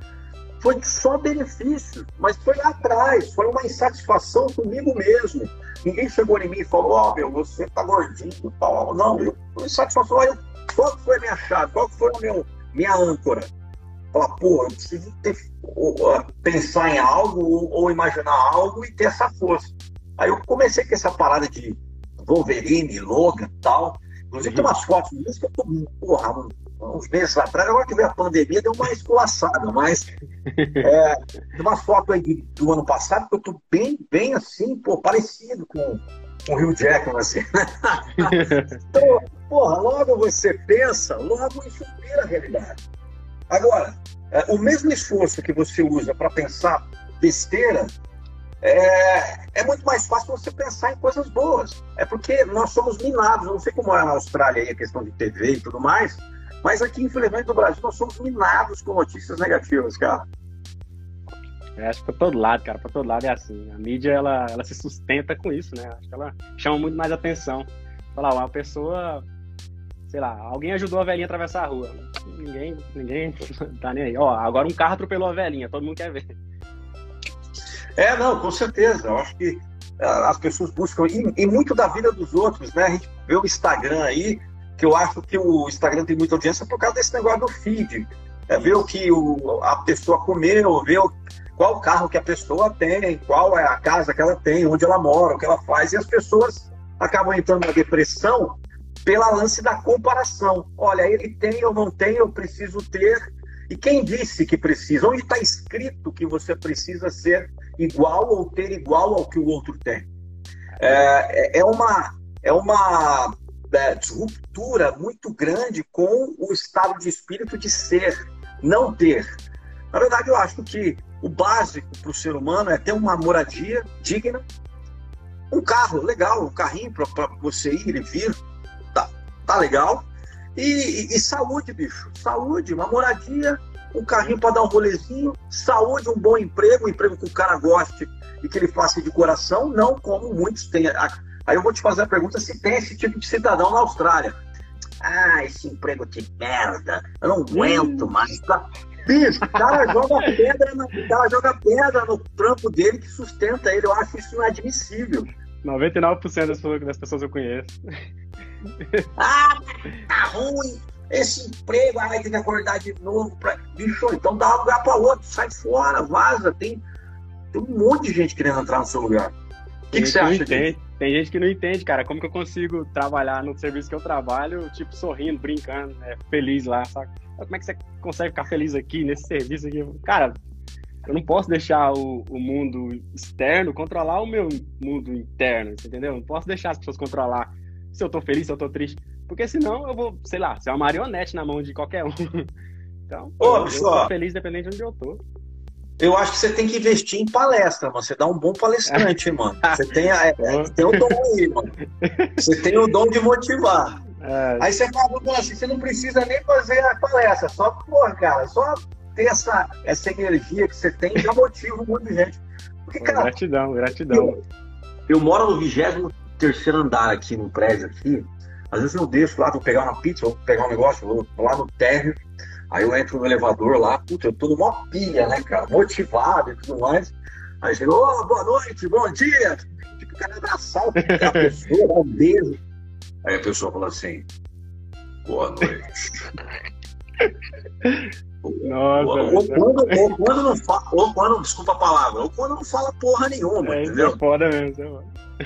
foi só benefício, mas foi lá atrás, foi uma insatisfação comigo mesmo. Ninguém chegou em mim e falou, ó, oh, meu, você tá gordinho, tal. Não, eu, insatisfação, eu, qual foi a minha chave, qual foi a meu, minha âncora? Falar, pô, eu preciso ter, pensar em algo ou, ou, imaginar algo e ter essa força. Aí eu comecei com essa parada de Wolverine, Logan e tal. Inclusive tem umas fotos minhas que eu tô, porra, uns meses atrás, agora que veio a pandemia, deu uma esculaçada, mas é, tem uma foto aí do ano passado que eu tô bem, bem assim, pô, parecido com, com o Rio Jackman, assim. então, porra, logo você pensa, logo isso vira realidade. Agora, é, o mesmo esforço que você usa para pensar besteira, é, é, muito mais fácil você pensar em coisas boas. É porque nós somos minados. Eu não sei como é na Austrália aí a questão de TV e tudo mais, mas aqui, infelizmente, no Brasil, nós somos minados com notícias negativas, cara. Acho que para todo lado, cara, para todo lado é assim. A mídia, ela, ela se sustenta com isso, né? Acho que ela chama muito mais atenção. Falar, uma pessoa, sei lá, alguém ajudou a velhinha a atravessar a rua. Ninguém, ninguém tá nem aí. Ó, agora um carro atropelou a velhinha, todo mundo quer ver. É, não, com certeza. Eu acho que ah, as pessoas buscam, e, e muito da vida dos outros, né? A gente vê o Instagram aí, que eu acho que o Instagram tem muita audiência por causa desse negócio do feed. É ver o que o, a pessoa comeu, ver o, qual carro que a pessoa tem, qual é a casa que ela tem, onde ela mora, o que ela faz, e as pessoas acabam entrando na depressão pela lance da comparação. Olha, ele tem, eu não tenho, eu preciso ter. E quem disse que precisa? Onde está escrito que você precisa ser igual ou ter igual ao que o outro tem? É, é, uma, é uma é, ruptura muito grande com o estado de espírito de ser, não ter. Na verdade, eu acho que o básico para o ser humano é ter uma moradia digna, um carro legal, um carrinho para você ir e vir, tá, legal. E, e, saúde, bicho. Saúde, uma moradia, um carrinho para dar um rolezinho, saúde, um bom emprego, um emprego que o cara goste e que ele faça de coração, não como muitos têm. Aí eu vou te fazer a pergunta se tem esse tipo de cidadão na Austrália. Ah, esse emprego de merda, eu não aguento mais. Tá? Bicho, o cara joga pedra, no, cara joga pedra no trampo dele que sustenta ele. Eu acho isso inadmissível. 99% das pessoas eu conheço. Ah, tá ruim. Esse emprego, vai ter que acordar de novo. Pra... Bicho, então dá um lugar para outro, sai fora, vaza. Tem, tem um monte de gente querendo entrar no seu lugar. O que, que você acha disso? Tem gente que não entende, cara, como que eu consigo trabalhar no serviço que eu trabalho, tipo, sorrindo, brincando, é, feliz lá, sabe? Como é que você consegue ficar feliz aqui, nesse serviço aqui? Cara, eu não posso deixar o, o mundo externo controlar o meu mundo interno, entendeu? Não posso deixar as pessoas controlar se eu tô feliz, se eu tô triste. Porque senão eu vou, sei lá, ser uma marionete na mão de qualquer um. Então, Ô, eu, eu tô feliz dependendo de onde eu tô. Eu acho que você tem que investir em palestra, mano. Você dá um bom palestrante, mano. Você tem, a, é, tem o dom aí, mano. Você tem o dom de motivar. É. Aí você fala, assim, você não precisa nem fazer a palestra, só, porra, cara, só ter essa, essa energia que você tem já motiva um monte de gente. Porque, cara, gratidão, gratidão. Eu, eu moro no 23 terceiro andar aqui no prédio aqui. Às vezes eu desço lá, vou pegar uma pizza, vou pegar um negócio, vou lá no térreo, Aí eu entro no elevador lá, puta, eu tô numa pilha, né, cara? Motivado e tudo mais. Aí chegou, oh, boa noite, bom dia. Tipo, o cara abraçar a pessoa, dar um beijo. Aí a pessoa fala assim, boa noite. Nossa, ou, ou, quando, ou, quando, não fala, ou quando, desculpa a palavra, ou quando não fala porra nenhuma, é, entendeu? É foda mesmo,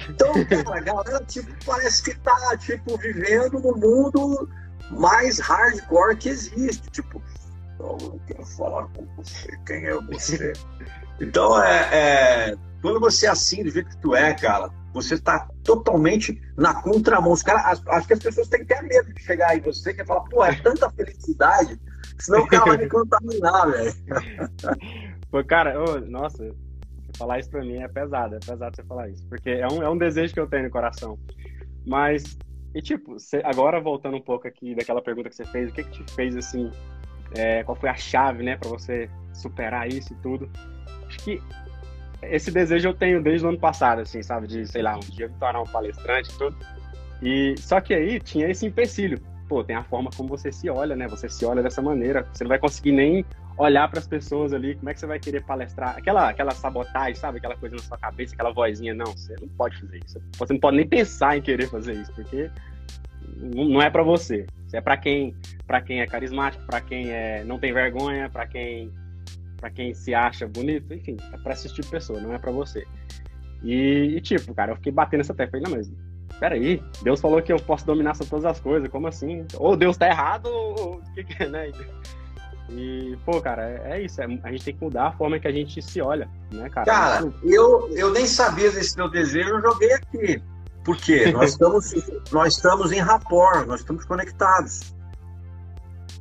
Então, cara, a galera, tipo, parece que tá, tipo, vivendo no mundo mais hardcore que existe. Tipo, eu não quero falar com você, quem é você? então, é, é, quando você é assim, do jeito que tu é, cara, você está totalmente na contramão. Os cara, acho que as pessoas têm ter medo de chegar aí você que falar, pô, é tanta felicidade, senão o cara vai me contaminar, velho. Pô, cara, oh, nossa, falar isso pra mim é pesado, é pesado você falar isso, porque é um, é um desejo que eu tenho no coração. Mas e tipo, cê, agora voltando um pouco aqui daquela pergunta que você fez, o que que te fez assim, é, qual foi a chave, né, para você superar isso e tudo? Acho que esse desejo eu tenho desde o ano passado, assim, sabe, de, sei lá, um dia me tornar um palestrante e tudo. E só que aí tinha esse empecilho, pô, tem a forma como você se olha, né? Você se olha dessa maneira. Você não vai conseguir nem olhar para as pessoas ali. Como é que você vai querer palestrar? Aquela, aquela sabotagem, sabe? Aquela coisa na sua cabeça, aquela vozinha. Não, você não pode fazer isso. Você não pode nem pensar em querer fazer isso, porque não é para você. É para quem, para quem é carismático, para quem é, não tem vergonha, para quem, para quem se acha bonito, enfim, é para esse tipo pessoa, não é para você. E, e, tipo, cara, eu fiquei batendo essa tecla. Não, mas peraí, Deus falou que eu posso dominar sobre todas as coisas, como assim? Ou Deus tá errado, ou o que, que é, né? E, pô, cara, é, é isso. É, a gente tem que mudar a forma que a gente se olha, né, cara? Cara, eu, eu nem sabia desse meu desejo, eu joguei aqui. Por quê? Nós estamos, nós estamos em rapport, nós estamos conectados.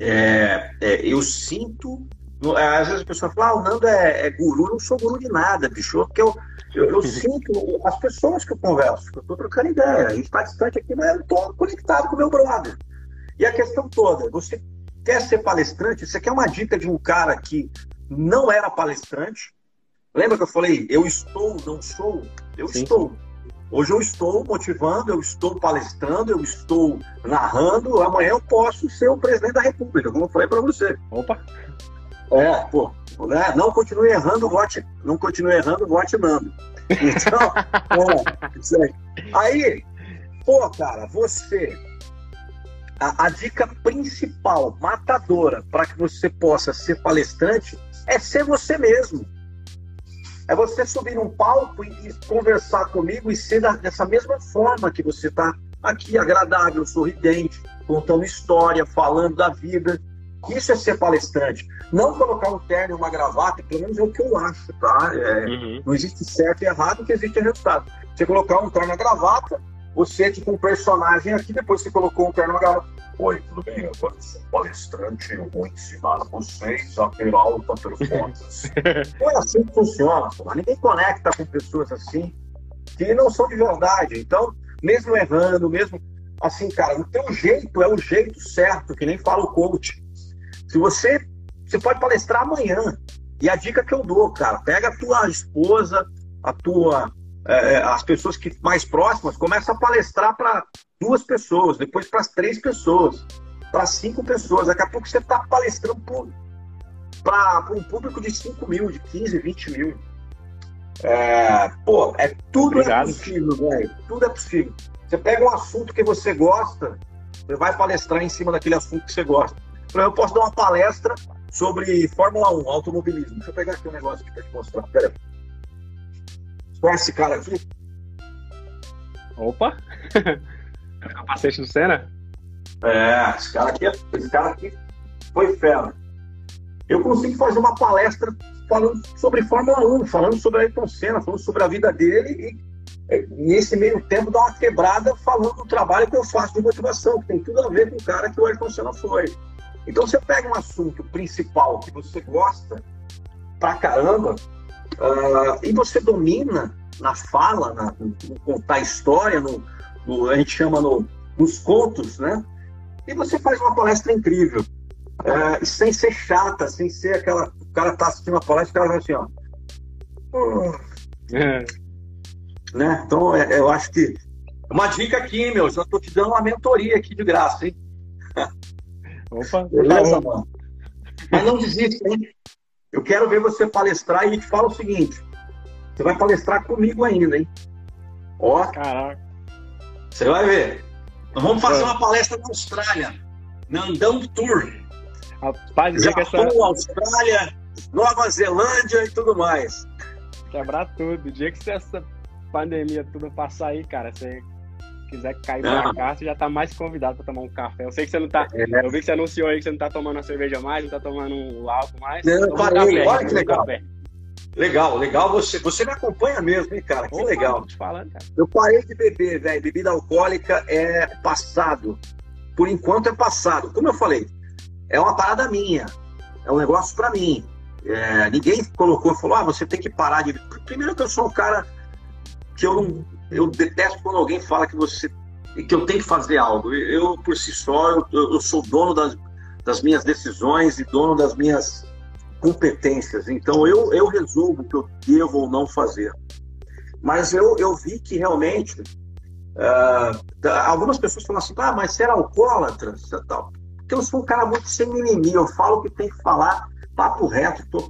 É, é, eu sinto. Às vezes a pessoa fala, ah, o Nando é, é guru, eu não sou guru de nada, bicho, porque eu eu, eu sinto as pessoas que eu converso, que eu estou trocando ideia. A gente está distante aqui, mas eu estou conectado com o meu brother. E a questão toda, você quer ser palestrante? Você quer uma dica de um cara que não era palestrante? Lembra que eu falei, eu estou, não sou? Eu Sim. estou. Hoje eu estou motivando, eu estou palestrando, eu estou narrando. Amanhã eu posso ser o presidente da República, como eu falei para você. Opa! É, pô, né? não continue errando, vote, não continue errando, vote Nando. Então, é, isso aí. Aí, pô, cara, você. A, a dica principal, matadora, para que você possa ser palestrante, é ser você mesmo. É você subir num palco e, e conversar comigo e ser da, dessa mesma forma que você está aqui, agradável, sorridente, contando história, falando da vida. Isso é ser palestrante. Não colocar um terno e uma gravata, pelo menos é o que eu acho, tá? É, uhum. Não existe certo e errado, o que existe é resultado. Você colocar um terno e gravata, você, tipo, um personagem aqui, depois você colocou um terno e gravata. Oi, tudo bem? Eu sou palestrante, eu vou ensinar vocês a ter alta performance. Não é assim que funciona, pô. ninguém conecta com pessoas assim que não são de verdade. Então, mesmo errando, mesmo assim, cara, o teu jeito é o jeito certo, que nem fala o coach. Se você, você pode palestrar amanhã. E a dica que eu dou, cara, pega a tua esposa, a tua, é, é as pessoas que mais próximas, começa a palestrar para duas pessoas, depois para três pessoas, para cinco pessoas. Daqui a pouco você está palestrando para um público de 5 mil, de 15, 20 mil. É, pô, é, tudo é Obrigado. é possível, velho. Tudo é possível. Você pega um assunto que você gosta, você vai palestrar em cima daquele assunto que você gosta eu posso dar uma palestra sobre Fórmula 1, automobilismo. Deixa eu pegar aqui um negócio aqui para te mostrar. Pera aí. Conhece esse cara aqui? Opa! Capacete do Senna? É, esse cara aqui, esse cara aqui foi fera. Eu consigo fazer uma palestra falando sobre Fórmula 1, falando sobre Ayrton Senna, falando sobre a vida dele e nesse meio tempo dar uma quebrada falando do trabalho que eu faço de motivação, que tem tudo a ver com o cara que o Ayrton Senna foi. Então você pega um assunto principal que você gosta pra caramba uh, e você domina na fala, na, no, no contar história, no, no, a gente chama no, nos contos, né? E você faz uma palestra incrível. Uh, sem ser chata, sem ser aquela. O cara tá assistindo uma palestra e o cara vai assim, ó. Uh, é. Né? Então, é, eu acho que. Uma dica aqui, meu, já tô te dando uma mentoria aqui de graça, hein? Opa, beleza, mano. Mas não desista, hein? Eu quero ver você palestrar e te fala o seguinte: você vai palestrar comigo ainda, hein? Ó. Caraca. Você vai ver. Nós vamos fazer é. uma palestra na Austrália. Nandão Tour. Rapaz, Japão, essa... Austrália, Nova Zelândia e tudo mais. Quebrar tudo. O dia que essa pandemia tudo passar aí, cara, você quiser cair pra cá, você já tá mais convidado para tomar um café. Eu sei que você não tá. É. Eu vi que você anunciou aí que você não tá tomando a cerveja mais, não tá tomando um álcool mais. Não, parei, café, olha que legal. Café. Legal, legal. Você, você me acompanha mesmo, hein, cara? Que Opa, legal. Falando, cara. Eu parei de beber, velho. Bebida alcoólica é passado. Por enquanto é passado. Como eu falei, é uma parada minha. É um negócio para mim. É, ninguém colocou, falou, ah, você tem que parar de. Primeiro que eu sou um cara que eu não, eu detesto quando alguém fala que você que eu tenho que fazer algo. Eu, por si só, eu, eu sou dono das, das minhas decisões e dono das minhas competências. Então, eu, eu resolvo o que eu devo ou não fazer. Mas eu, eu vi que realmente Uh, algumas pessoas falam assim, ah, mas você era alcoólatra? Tal. Porque eu sou um cara muito sem mimimi, eu falo o que tem que falar, papo reto, tô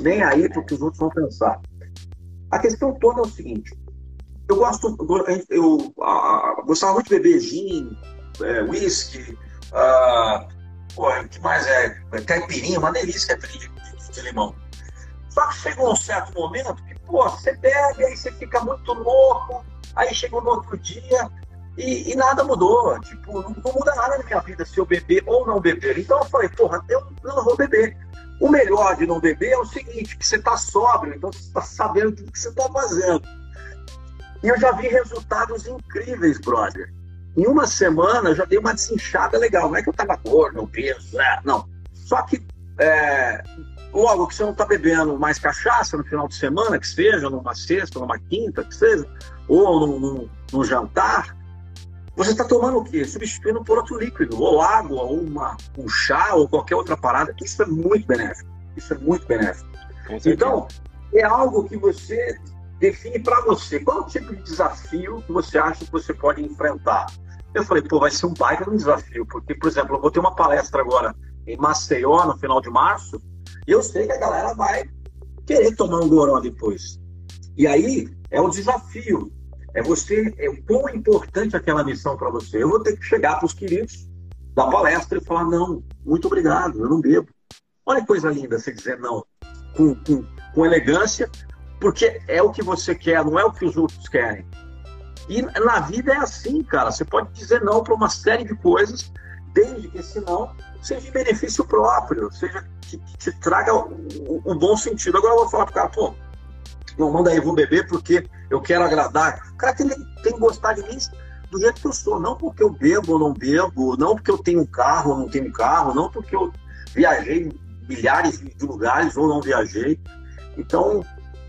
nem aí o que os outros vão pensar. A questão toda é o seguinte, eu gosto, eu, uh, gostava muito de beber gin, é, whisky, o que mais é? é? Caipirinha, uma delícia caipirinha de, de, de limão. Só que chegou um certo momento que, pô, você bebe, aí você fica muito louco, aí chegou no outro dia e, e nada mudou. Tipo, não, não, muda nada na minha vida se eu beber ou não beber. Então eu falei, porra, eu, não vou beber. O melhor de não beber é o seguinte, que você está sóbrio, então você está sabendo o que você está fazendo. E eu já vi resultados incríveis, brother. Em uma semana eu já dei uma desinchada legal. Não é que eu estava gordo, obeso, é, não. Só que é, logo que você não está bebendo mais cachaça no final de semana, que seja, numa sexta, numa quinta, que seja, ou num, num, num jantar, você está tomando o quê? Substituindo por outro líquido, ou água, ou uma, um chá, ou qualquer outra parada. Isso é muito benéfico. Isso é muito benéfico. Então, é algo que você define para você. Qual o tipo de desafio que você acha que você pode enfrentar? Eu falei, pô, vai ser um baita um desafio, porque, por exemplo, eu vou ter uma palestra agora em Maceió, no final de março, e eu sei que a galera vai querer tomar um goró depois. E aí é o desafio. É você, é o quão importante aquela missão para você. Eu vou ter que chegar para os queridos da palestra e falar: não, muito obrigado, eu não bebo. Olha que coisa linda você dizer não com, com, com elegância, porque é o que você quer, não é o que os outros querem. E na vida é assim, cara. Você pode dizer não para uma série de coisas, desde que esse não seja em benefício próprio, seja que, que te traga um, um, bom sentido. Agora eu vou falar pro cara, pô, não manda aí, vou beber porque eu quero agradar. O cara tem, tem que gostar de mim do jeito que eu sou, não porque eu bebo ou não bebo, não porque eu tenho um carro ou não tenho um carro, não porque eu viajei milhares de lugares ou não viajei. Então,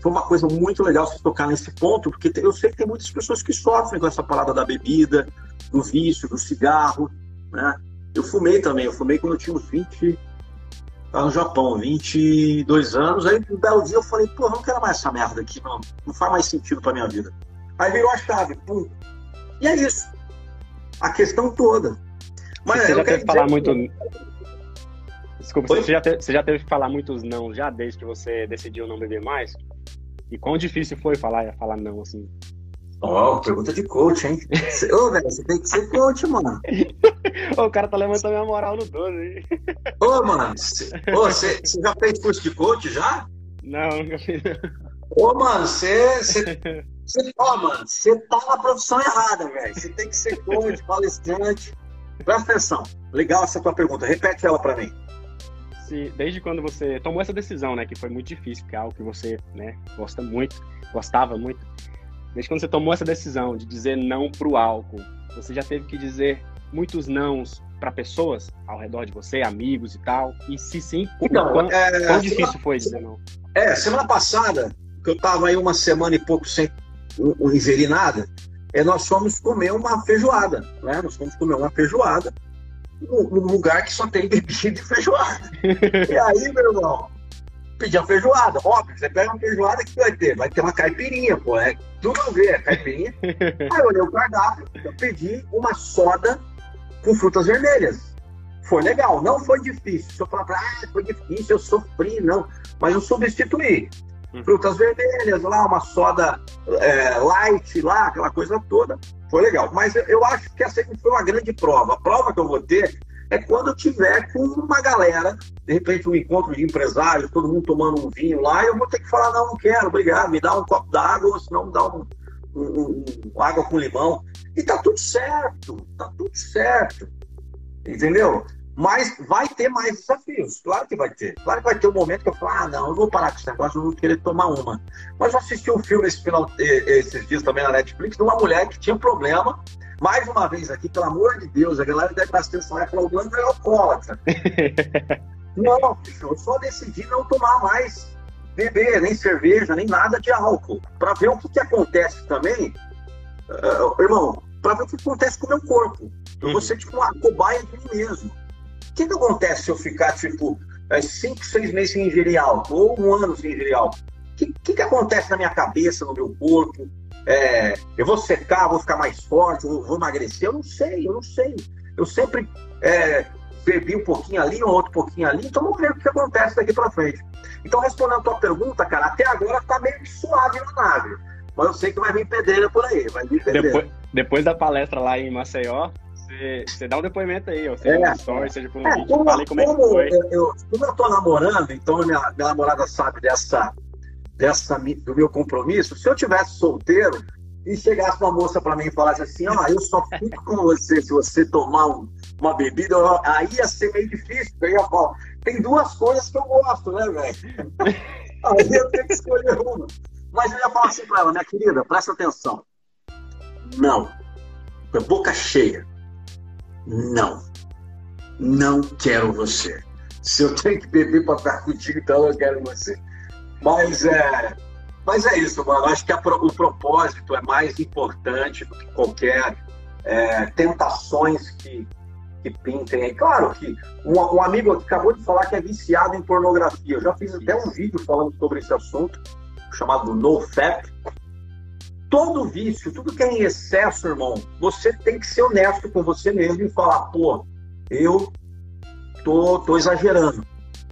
foi uma coisa muito legal se tocar nesse ponto, porque eu sei que tem muitas pessoas que sofrem com essa parada da bebida, do vício, do cigarro, né? Eu fumei também, eu fumei quando eu tinha uns 20, lá no Japão, 22 anos. Aí um belo dia eu falei, pô, não quero mais essa merda aqui, não, não faz mais sentido pra minha vida. Aí virou a chave, pum. E é isso. A questão toda. Mas você já teve que falar muito. Desculpa, você já, teve, você já teve que falar muitos não já desde que você decidiu não beber mais? E quão difícil foi falar, falar não, assim? Ó, oh, pergunta de coach, hein? Ô, velho, você tem que ser coach, mano. o cara tá levantando minha moral no 12, hein? Ô, mano, você já fez curso de coach já? Não, nunca fiz. Ô, mano, você. Ó, mano, você tá na profissão errada, velho. Você tem que ser coach, palestrante. Presta atenção. Legal essa tua pergunta. Repete ela pra mim. Se, desde quando você tomou essa decisão, né, que foi muito difícil, que é algo que você, né, gosta muito, gostava muito Desde quando você tomou essa decisão de dizer não para o álcool, você já teve que dizer muitos nãos para pessoas ao redor de você, amigos e tal? E se sim, então, quão, é, quão difícil semana, foi dizer não? É, semana passada, que eu estava aí uma semana e pouco sem ingerir nada, é, nós fomos comer uma feijoada, né? Nós fomos comer uma feijoada num lugar que só tem bebida de feijoada. e aí, meu irmão, pedir uma feijoada. Óbvio, você pega uma feijoada, que vai ter? Vai ter uma caipirinha, pô. É tudo a ver, é caipirinha. Aí eu olhei o cardápio, eu pedi uma soda com frutas vermelhas. Foi legal, não foi difícil. Se eu falar, ah, foi difícil, eu sofri, não. Mas eu substituí. Hum. Frutas vermelhas, lá, uma soda é, light, lá, aquela coisa toda. Foi legal. Mas eu, acho que essa foi uma grande prova. A prova que eu vou ter é quando eu tiver com uma galera, de repente um encontro de empresários, todo mundo tomando um vinho lá, eu vou ter que falar, não, não quero, obrigado, me dá um copo d'água, ou senão me dá um, um, um, água com limão. E tá tudo certo, tá tudo certo. Entendeu? Mas vai ter mais desafios, claro que vai ter. Claro que vai ter um momento que eu falo, ah, não, eu vou parar com esse negócio, eu vou querer tomar uma. Mas eu assisti um filme esse final, esses dias também na Netflix de uma mulher que tinha problema mais uma vez aqui, pelo amor de Deus, a galera deve estar atenção e falar, o Blanco é alcoólatra. não, eu só decidi não tomar mais beber, nem cerveja, nem nada de álcool. Para ver o que, que acontece também, uh, irmão, para ver o que acontece com o meu corpo. Eu vou ser tipo uma cobaia de mim mesmo. Que, que acontece se eu ficar, tipo, 5, é, 6 meses sem ingerir álcool, ou um ano sem ingerir álcool? O que, que, que acontece na minha cabeça, no meu corpo? é, eu vou secar, vou ficar mais forte, vou, vou emagrecer. Eu não sei, eu não sei. Eu sempre é, bebi um pouquinho ali, um outro pouquinho ali, então vamos ver o que acontece daqui para frente. Então, respondendo a tua pergunta, cara, até agora tá meio suave na nave. Mas eu sei que vai vir pedreira por aí, vai vir pedreira. Depois, depois da palestra lá em Maceió, você, dá um depoimento aí, ou seja é, story, seja por um é, vídeo, como, como, é que foi. Eu, eu, como eu tô namorando, então minha, minha namorada sabe dessa, dessa, do meu compromisso. Se eu tivesse solteiro e chegasse uma moça para mim e falasse assim, ó, oh, eu só fico com você se você tomar um, uma bebida, aí ia ser meio difícil. Eu ia falar, tem duas coisas que eu gosto, né, velho? aí eu tenho que escolher uma. Mas eu ia falar assim para ela, minha querida, presta atenção. Não. Boca cheia. Não. Não quero você. Se eu tenho que beber para ficar contigo, então eu quero você. Mas é, mas é isso, mano. Acho que a, o propósito é mais importante do que qualquer é, tentações que, que pintem aí. Claro que um, um, amigo acabou de falar que é viciado em pornografia. Eu já fiz até um vídeo falando sobre esse assunto, chamado NoFap. Todo vício, tudo que é em excesso, irmão, você tem que ser honesto com você mesmo e falar, pô, eu tô, tô exagerando.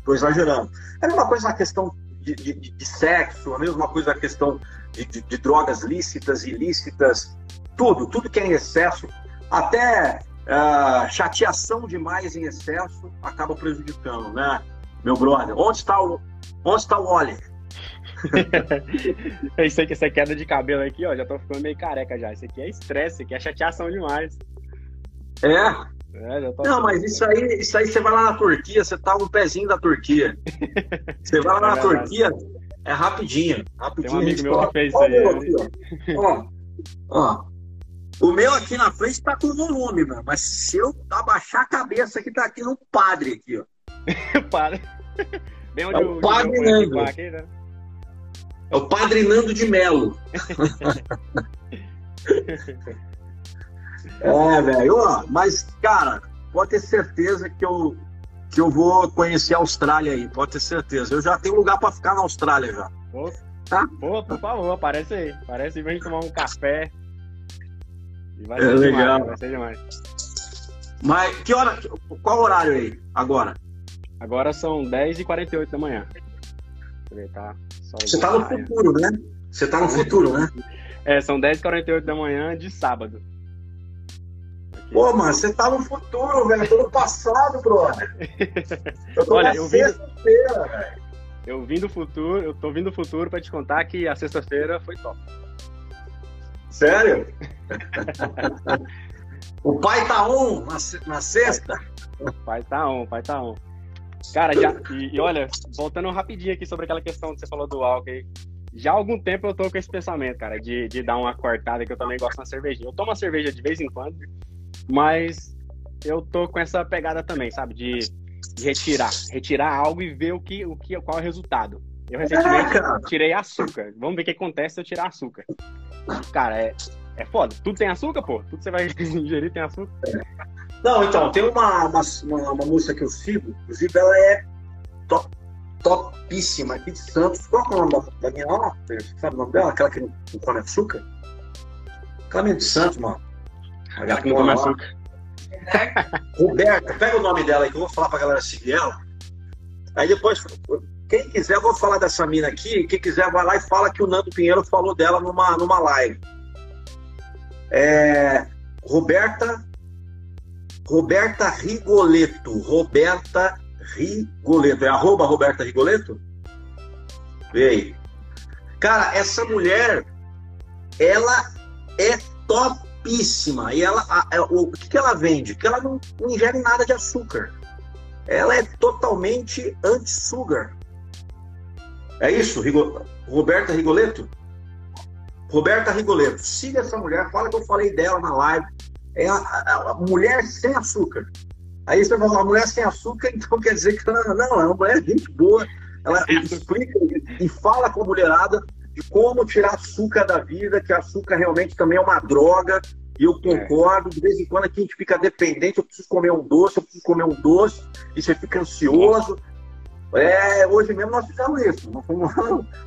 Tô exagerando. É a mesma coisa na questão de, de, de sexo, a mesma coisa na questão de, de, drogas lícitas, ilícitas, tudo, tudo que é em excesso, até uh, chateação demais em excesso acaba prejudicando, né, meu brother? Onde está o, onde está o Oliver? isso aqui, essa queda de cabelo aqui, ó, já tô ficando meio careca já. Isso aqui é estresse, isso aqui é chateação demais. É? é não, mas isso aí, isso aí você vai lá na Turquia, você tá um pezinho da Turquia. Você vai lá é na Turquia, é rapidinho. rapidinho Tem um amigo meu que fez isso aí. Aqui, ó. ó. O meu aqui na frente tá com volume, mano. Mas se eu abaixar a cabeça aqui, tá aqui no padre aqui, ó. padre. Bem onde é o, o padre. Aqui, né? É o Padre Nando de Melo. é, velho. Mas, cara, pode ter certeza que eu, que eu vou conhecer a Austrália aí. Pode ter certeza. Eu já tenho lugar para ficar na Austrália já. Pô, tá? Pô, por favor, aparece aí. Aparece aí pra gente tomar um café. vai é ser legal. Demais, vai ser demais. Mas que hora, qual horário aí agora? Agora são 10h48 da manhã. Tá você tá no futuro, né? Você tá no futuro, né? É, são 10h48 da manhã de sábado. Pô, mano, você tá no futuro, velho. Tô no passado, brother. Eu tô Olha, na eu sexta-feira, velho. Eu vim do futuro, eu tô vindo do futuro pra te contar que a sexta-feira foi top. Sério? o pai tá on na, na sexta? O pai tá on, o pai tá on. Cara, já, e, e, olha, voltando rapidinho aqui sobre aquela questão que você falou do álcool aí. Já há algum tempo eu tô com esse pensamento, cara, de, de dar uma cortada, que eu também gosto na cervejinha. Eu tomo uma cerveja de vez em quando, mas eu tô com essa pegada também, sabe? De, de retirar. Retirar algo e ver o que, o que, qual é o resultado. Eu recentemente é, tirei açúcar. Vamos ver o que acontece se eu tirar açúcar. Cara, é, é foda. Tudo tem açúcar, pô? Tudo que você vai ingerir tem açúcar. Não, então, tem uma, uma, uma, uma música que eu sigo, inclusive ela é top, topíssima aqui de Santos. Qual é o nome da, da minha aula? Sabe o nome dela? Aquela que não, não come açúcar? Mesmo de Santos, mano. Aquela que não come açúcar. Roberta, pega o nome dela aí que eu vou falar pra galera seguir ela. Aí depois, quem quiser, eu vou falar dessa mina aqui. Quem quiser, vai lá e fala que o Nando Pinheiro falou dela numa, numa live. É, Roberta Roberta Rigoleto. Roberta Rigoleto. É arroba Roberta Rigoleto? Aí. Cara, essa mulher, ela é topíssima. E ela, a, a, o, o que, que ela vende? Que ela não, não ingere nada de açúcar. Ela é totalmente anti-sugar. É isso, Rigo, Roberta Rigoleto? Roberta Rigoleto. Siga essa mulher, fala que eu falei dela na live é a, a, a, mulher sem açúcar. Aí você vai falar, mulher sem açúcar, então quer dizer que ela, não, é uma mulher gente boa. Ela explica e fala com a mulherada de como tirar açúcar da vida, que açúcar realmente também é uma droga. E eu concordo, de vez em quando aqui a gente fica dependente, eu preciso comer um doce, eu preciso comer um doce, e você fica ansioso. É, hoje mesmo nós fizemos isso. Nós fomos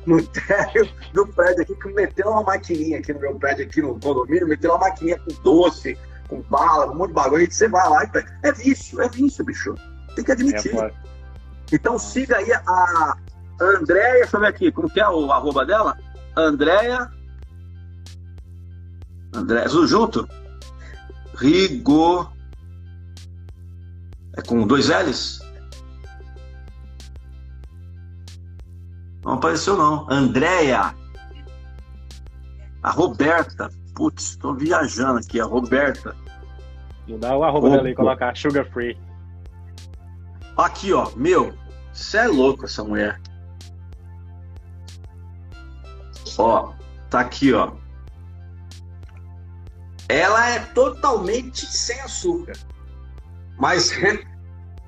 no térreo do prédio aqui, que meteu uma maquininha aqui no meu prédio, aqui no condomínio, meteu uma maquininha com doce, com bala, um monte de bagulho. Você vai lá e pega. É vício, é vício, bicho. Tem que admitir. É, então siga aí a Andréia, deixa eu ver aqui, como que é o arroba dela? Andréia. Tudo junto? Rigo. É com dois L's? Não apareceu, não. Andréia. A Roberta. Putz, estou viajando aqui. A Roberta. Mudar o arroba dela e colocar sugar free. Aqui, ó. Meu, você é louco essa mulher. Ó, tá aqui, ó. Ela é totalmente sem açúcar. Mas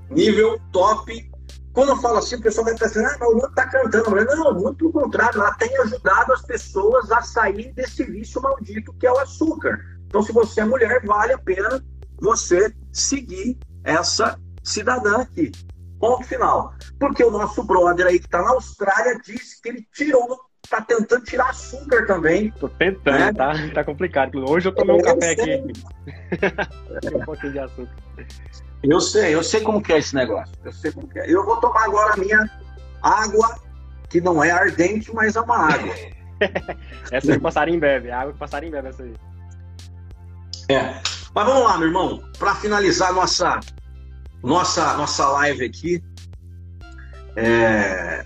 nível top quando eu falo assim, o pessoal vai pensar, ah, mas o mundo tá cantando. Mas não, muito pelo contrário, ela tem ajudado as pessoas a sair desse vício maldito que é o açúcar. Então, se você é mulher, vale a pena você seguir essa cidadã aqui. Ponto final. Porque o nosso brother aí que tá na Austrália disse que ele tirou, tá tentando tirar açúcar também. Tô tentando, né? tá, tá complicado. Hoje eu tomei um café aqui. um pouquinho de açúcar. Eu sei, eu sei como que é esse negócio. Eu sei como que é. Eu vou tomar agora a minha água, que não é ardente, mas é uma água. essa aí que passarinho bebe, a água que passarinho bebe essa aí. É. Mas vamos lá, meu irmão, para finalizar nossa nossa nossa live aqui, é,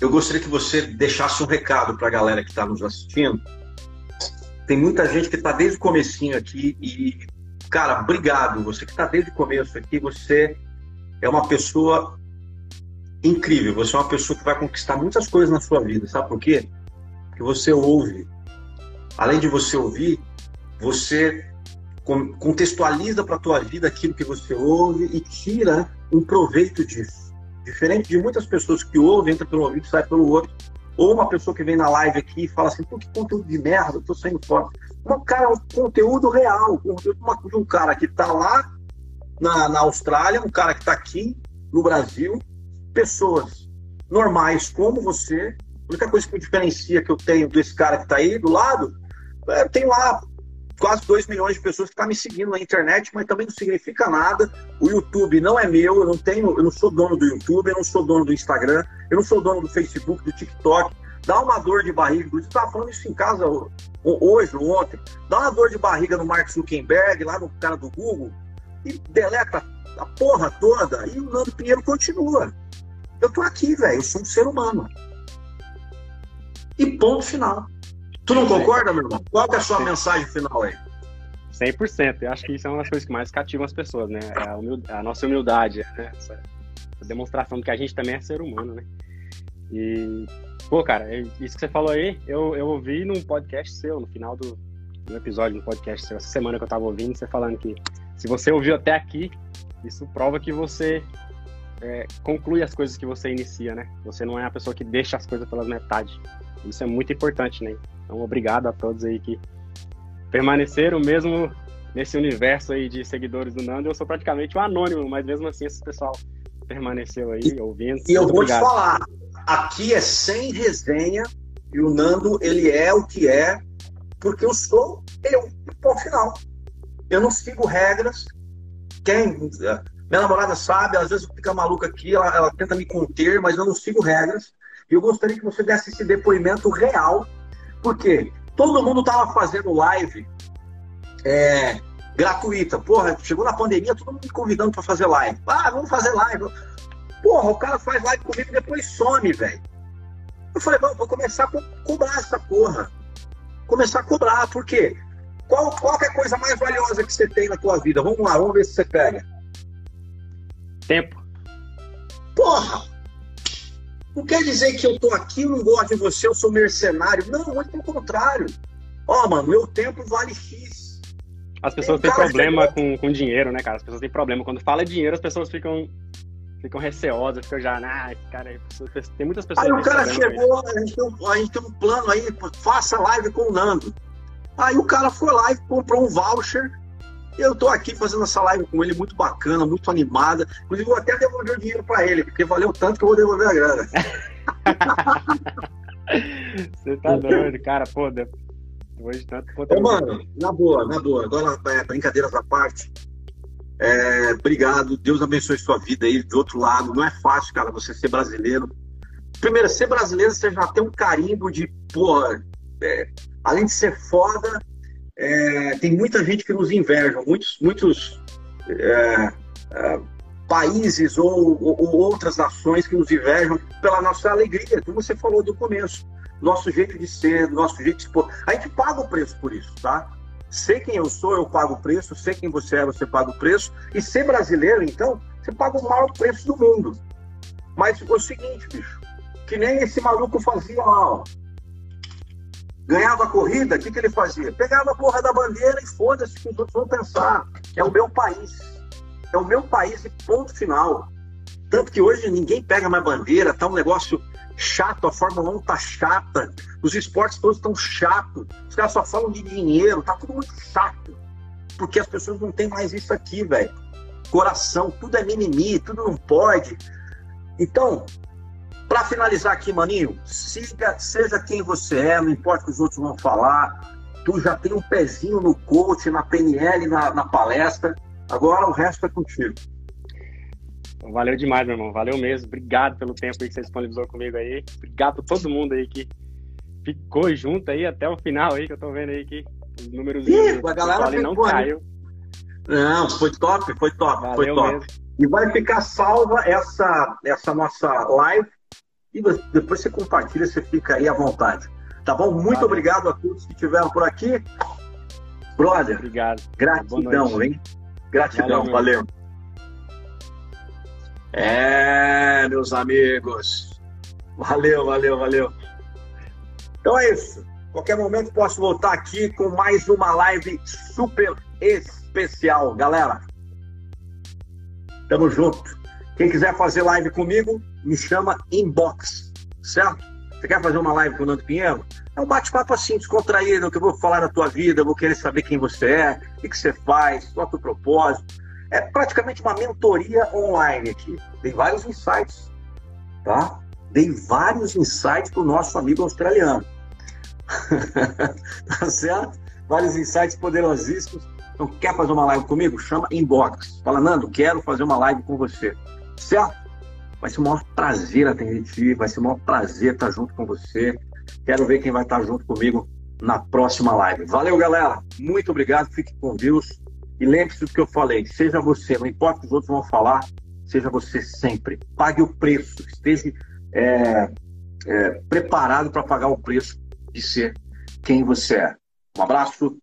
eu gostaria que você deixasse um recado para a galera que está nos assistindo. Tem muita gente que está desde o comecinho aqui e Cara, obrigado. Você que está desde o começo aqui, você é uma pessoa incrível. Você é uma pessoa que vai conquistar muitas coisas na sua vida. Sabe por quê? Porque você ouve. Além de você ouvir, você contextualiza para a tua vida aquilo que você ouve e tira um proveito disso. Diferente de muitas pessoas que ouvem, entra pelo ouvido sai pelo outro. Ou uma pessoa que vem na live aqui e fala assim, pô, que conteúdo de merda, eu tô saindo fora. Um cara, um conteúdo real, conteúdo de um cara que está lá na, na Austrália, um cara que está aqui no Brasil, pessoas normais como você. A única coisa que me diferencia que eu tenho desse cara que está aí do lado, é, tem lá quase 2 milhões de pessoas que estão tá me seguindo na internet, mas também não significa nada. O YouTube não é meu, eu não tenho, eu não sou dono do YouTube, eu não sou dono do Instagram, eu não sou dono do Facebook, do TikTok. Dá uma dor de barriga, você estava falando isso em casa hoje ou ontem, dá uma dor de barriga no Mark Zuckerberg, lá no cara do Google, e deleta a porra toda, e o Nando Pinheiro continua. Eu tô aqui, velho, eu sou um ser humano. E ponto final. Tu não concorda, meu irmão? Qual é a sua mensagem final aí? 100%. Eu acho que isso é uma das coisas que mais cativam as pessoas, né? É a, humildade, a nossa humildade, né? Essa, essa, demonstração de que a gente também é ser humano, né? E Pô, cara, isso que você falou aí, eu, eu ouvi num podcast seu, no final do, do episódio do podcast seu, essa semana que eu tava ouvindo, você falando que se você ouviu até aqui, isso prova que você é, conclui as coisas que você inicia, né? Você não é a pessoa que deixa as coisas pelas metade. Isso é muito importante, né? Então, obrigado a todos aí que permaneceram mesmo nesse universo aí de seguidores do Nando. Eu sou praticamente um anônimo, mas mesmo assim esse pessoal permaneceu aí ouvindo. E eu vou obrigado. te falar, aqui é sem resenha e o Nando, ele é o que é, porque eu sou eu, ponto final. Eu não sigo regras. Quem. Minha namorada sabe, às vezes fica maluca aqui, ela, ela tenta me conter, mas eu não sigo regras. E eu gostaria que você desse esse depoimento real, porque todo mundo estava fazendo live é, gratuita. Porra, chegou na pandemia, todo mundo me convidando para fazer live. Ah, vamos fazer live. Porra, o cara faz live comigo e depois some, velho. Eu falei, vamos, vou começar a co cobrar essa porra. Começar a cobrar, por quê? Qual, qual é a coisa mais valiosa que você tem na tua vida? Vamos lá, vamos ver se você pega. Tempo. Porra! Não quer dizer que eu tô aqui, eu não gosto de você, eu sou mercenário. Não, muito pelo contrário. Ó, oh, mano, meu tempo vale X. As pessoas têm problema com, com dinheiro, né, cara? As pessoas têm problema. Quando fala dinheiro, as pessoas ficam ficam receosas, ficam já, ah, esse cara, tem muitas pessoas. Aí o cara chegou, a gente, tem a gente tem um plano aí, faça live com o Nando. Aí o cara foi lá e comprou um voucher Eu tô aqui fazendo essa live com ele muito bacana, muito animada. Inclusive, vou até devolver o dinheiro para ele, porque valeu tanto que eu vou devolver a grana. Você tá doido, cara, pô, hoje tanto Ô, mano, na boa, na boa. Agora, é, brincadeiras à parte. É, obrigado, Deus abençoe sua vida aí do outro lado. Não é fácil, cara, você ser brasileiro. Primeiro, ser brasileiro, você já tem um carimbo de, porra, é, além de ser foda, é, tem muita gente que nos inveja, muitos, muitos é, é, países ou, ou, ou, outras nações que nos invejam pela nossa alegria, como você falou do começo, nosso jeito de ser, nosso jeito de. A gente paga o preço por isso, tá? Sei quem eu sou, eu pago o preço, sei quem você é, você paga o preço, e ser brasileiro, então, você paga o maior preço do mundo. Mas o seguinte, bicho, que nem esse maluco fazia lá, ó ganhava a corrida, o que, que ele fazia? Pegava a porra da bandeira e foda-se que os outros vão pensar. É o meu país. É o meu país e ponto final. Tanto que hoje ninguém pega mais bandeira, tá um negócio chato, a Fórmula 1 tá chata, os esportes todos estão chatos, os caras só falam de dinheiro, tá tudo muito chato. Porque as pessoas não têm mais isso aqui, velho. Coração, tudo é mimimi, tudo não pode. Então, para finalizar aqui, maninho, siga, seja quem você é, não importa o que os outros vão falar. Tu já tem um pezinho no coach, na PNL, na, na palestra. Agora o resto é contigo. Valeu demais, meu irmão. Valeu mesmo. Obrigado pelo tempo que você disponibilizou comigo aí. Obrigado a todo mundo aí que ficou junto aí até o final aí, que eu tô vendo aí que os números Ih, a galera não caiu. Não, foi top, foi top, Valeu foi top. Mesmo. E vai ficar salva essa, essa nossa live e depois você compartilha, você fica aí à vontade. Tá bom? Muito Valeu. obrigado a todos que estiveram por aqui. Brother, obrigado. gratidão, hein? Gratidão, valeu. valeu. É, meus amigos. Valeu, valeu, valeu. Então é isso. Qualquer momento posso voltar aqui com mais uma live super especial, galera. Tamo junto. Quem quiser fazer live comigo, me chama inbox, certo? Você quer fazer uma live com o Nando Pinheiro? É um bate-papo assim, descontraído, que eu vou falar da tua vida, vou querer saber quem você é, o que você faz, qual é o teu propósito. É praticamente uma mentoria online aqui. Dei vários insights, tá? Dei vários insights para o nosso amigo australiano. tá certo? Vários insights poderosíssimos. Então, quer fazer uma live comigo? Chama inbox. Fala, Nando, quero fazer uma live com você. Certo? Vai ser o maior prazer atender ti, vai ser o maior prazer estar junto com você. Quero ver quem vai estar junto comigo na próxima live. Valeu, galera. Muito obrigado. Fique com Deus. E lembre-se do que eu falei. Seja você, não importa o que os outros vão falar, seja você sempre. Pague o preço. Esteja é, é, preparado para pagar o preço de ser quem você é. Um abraço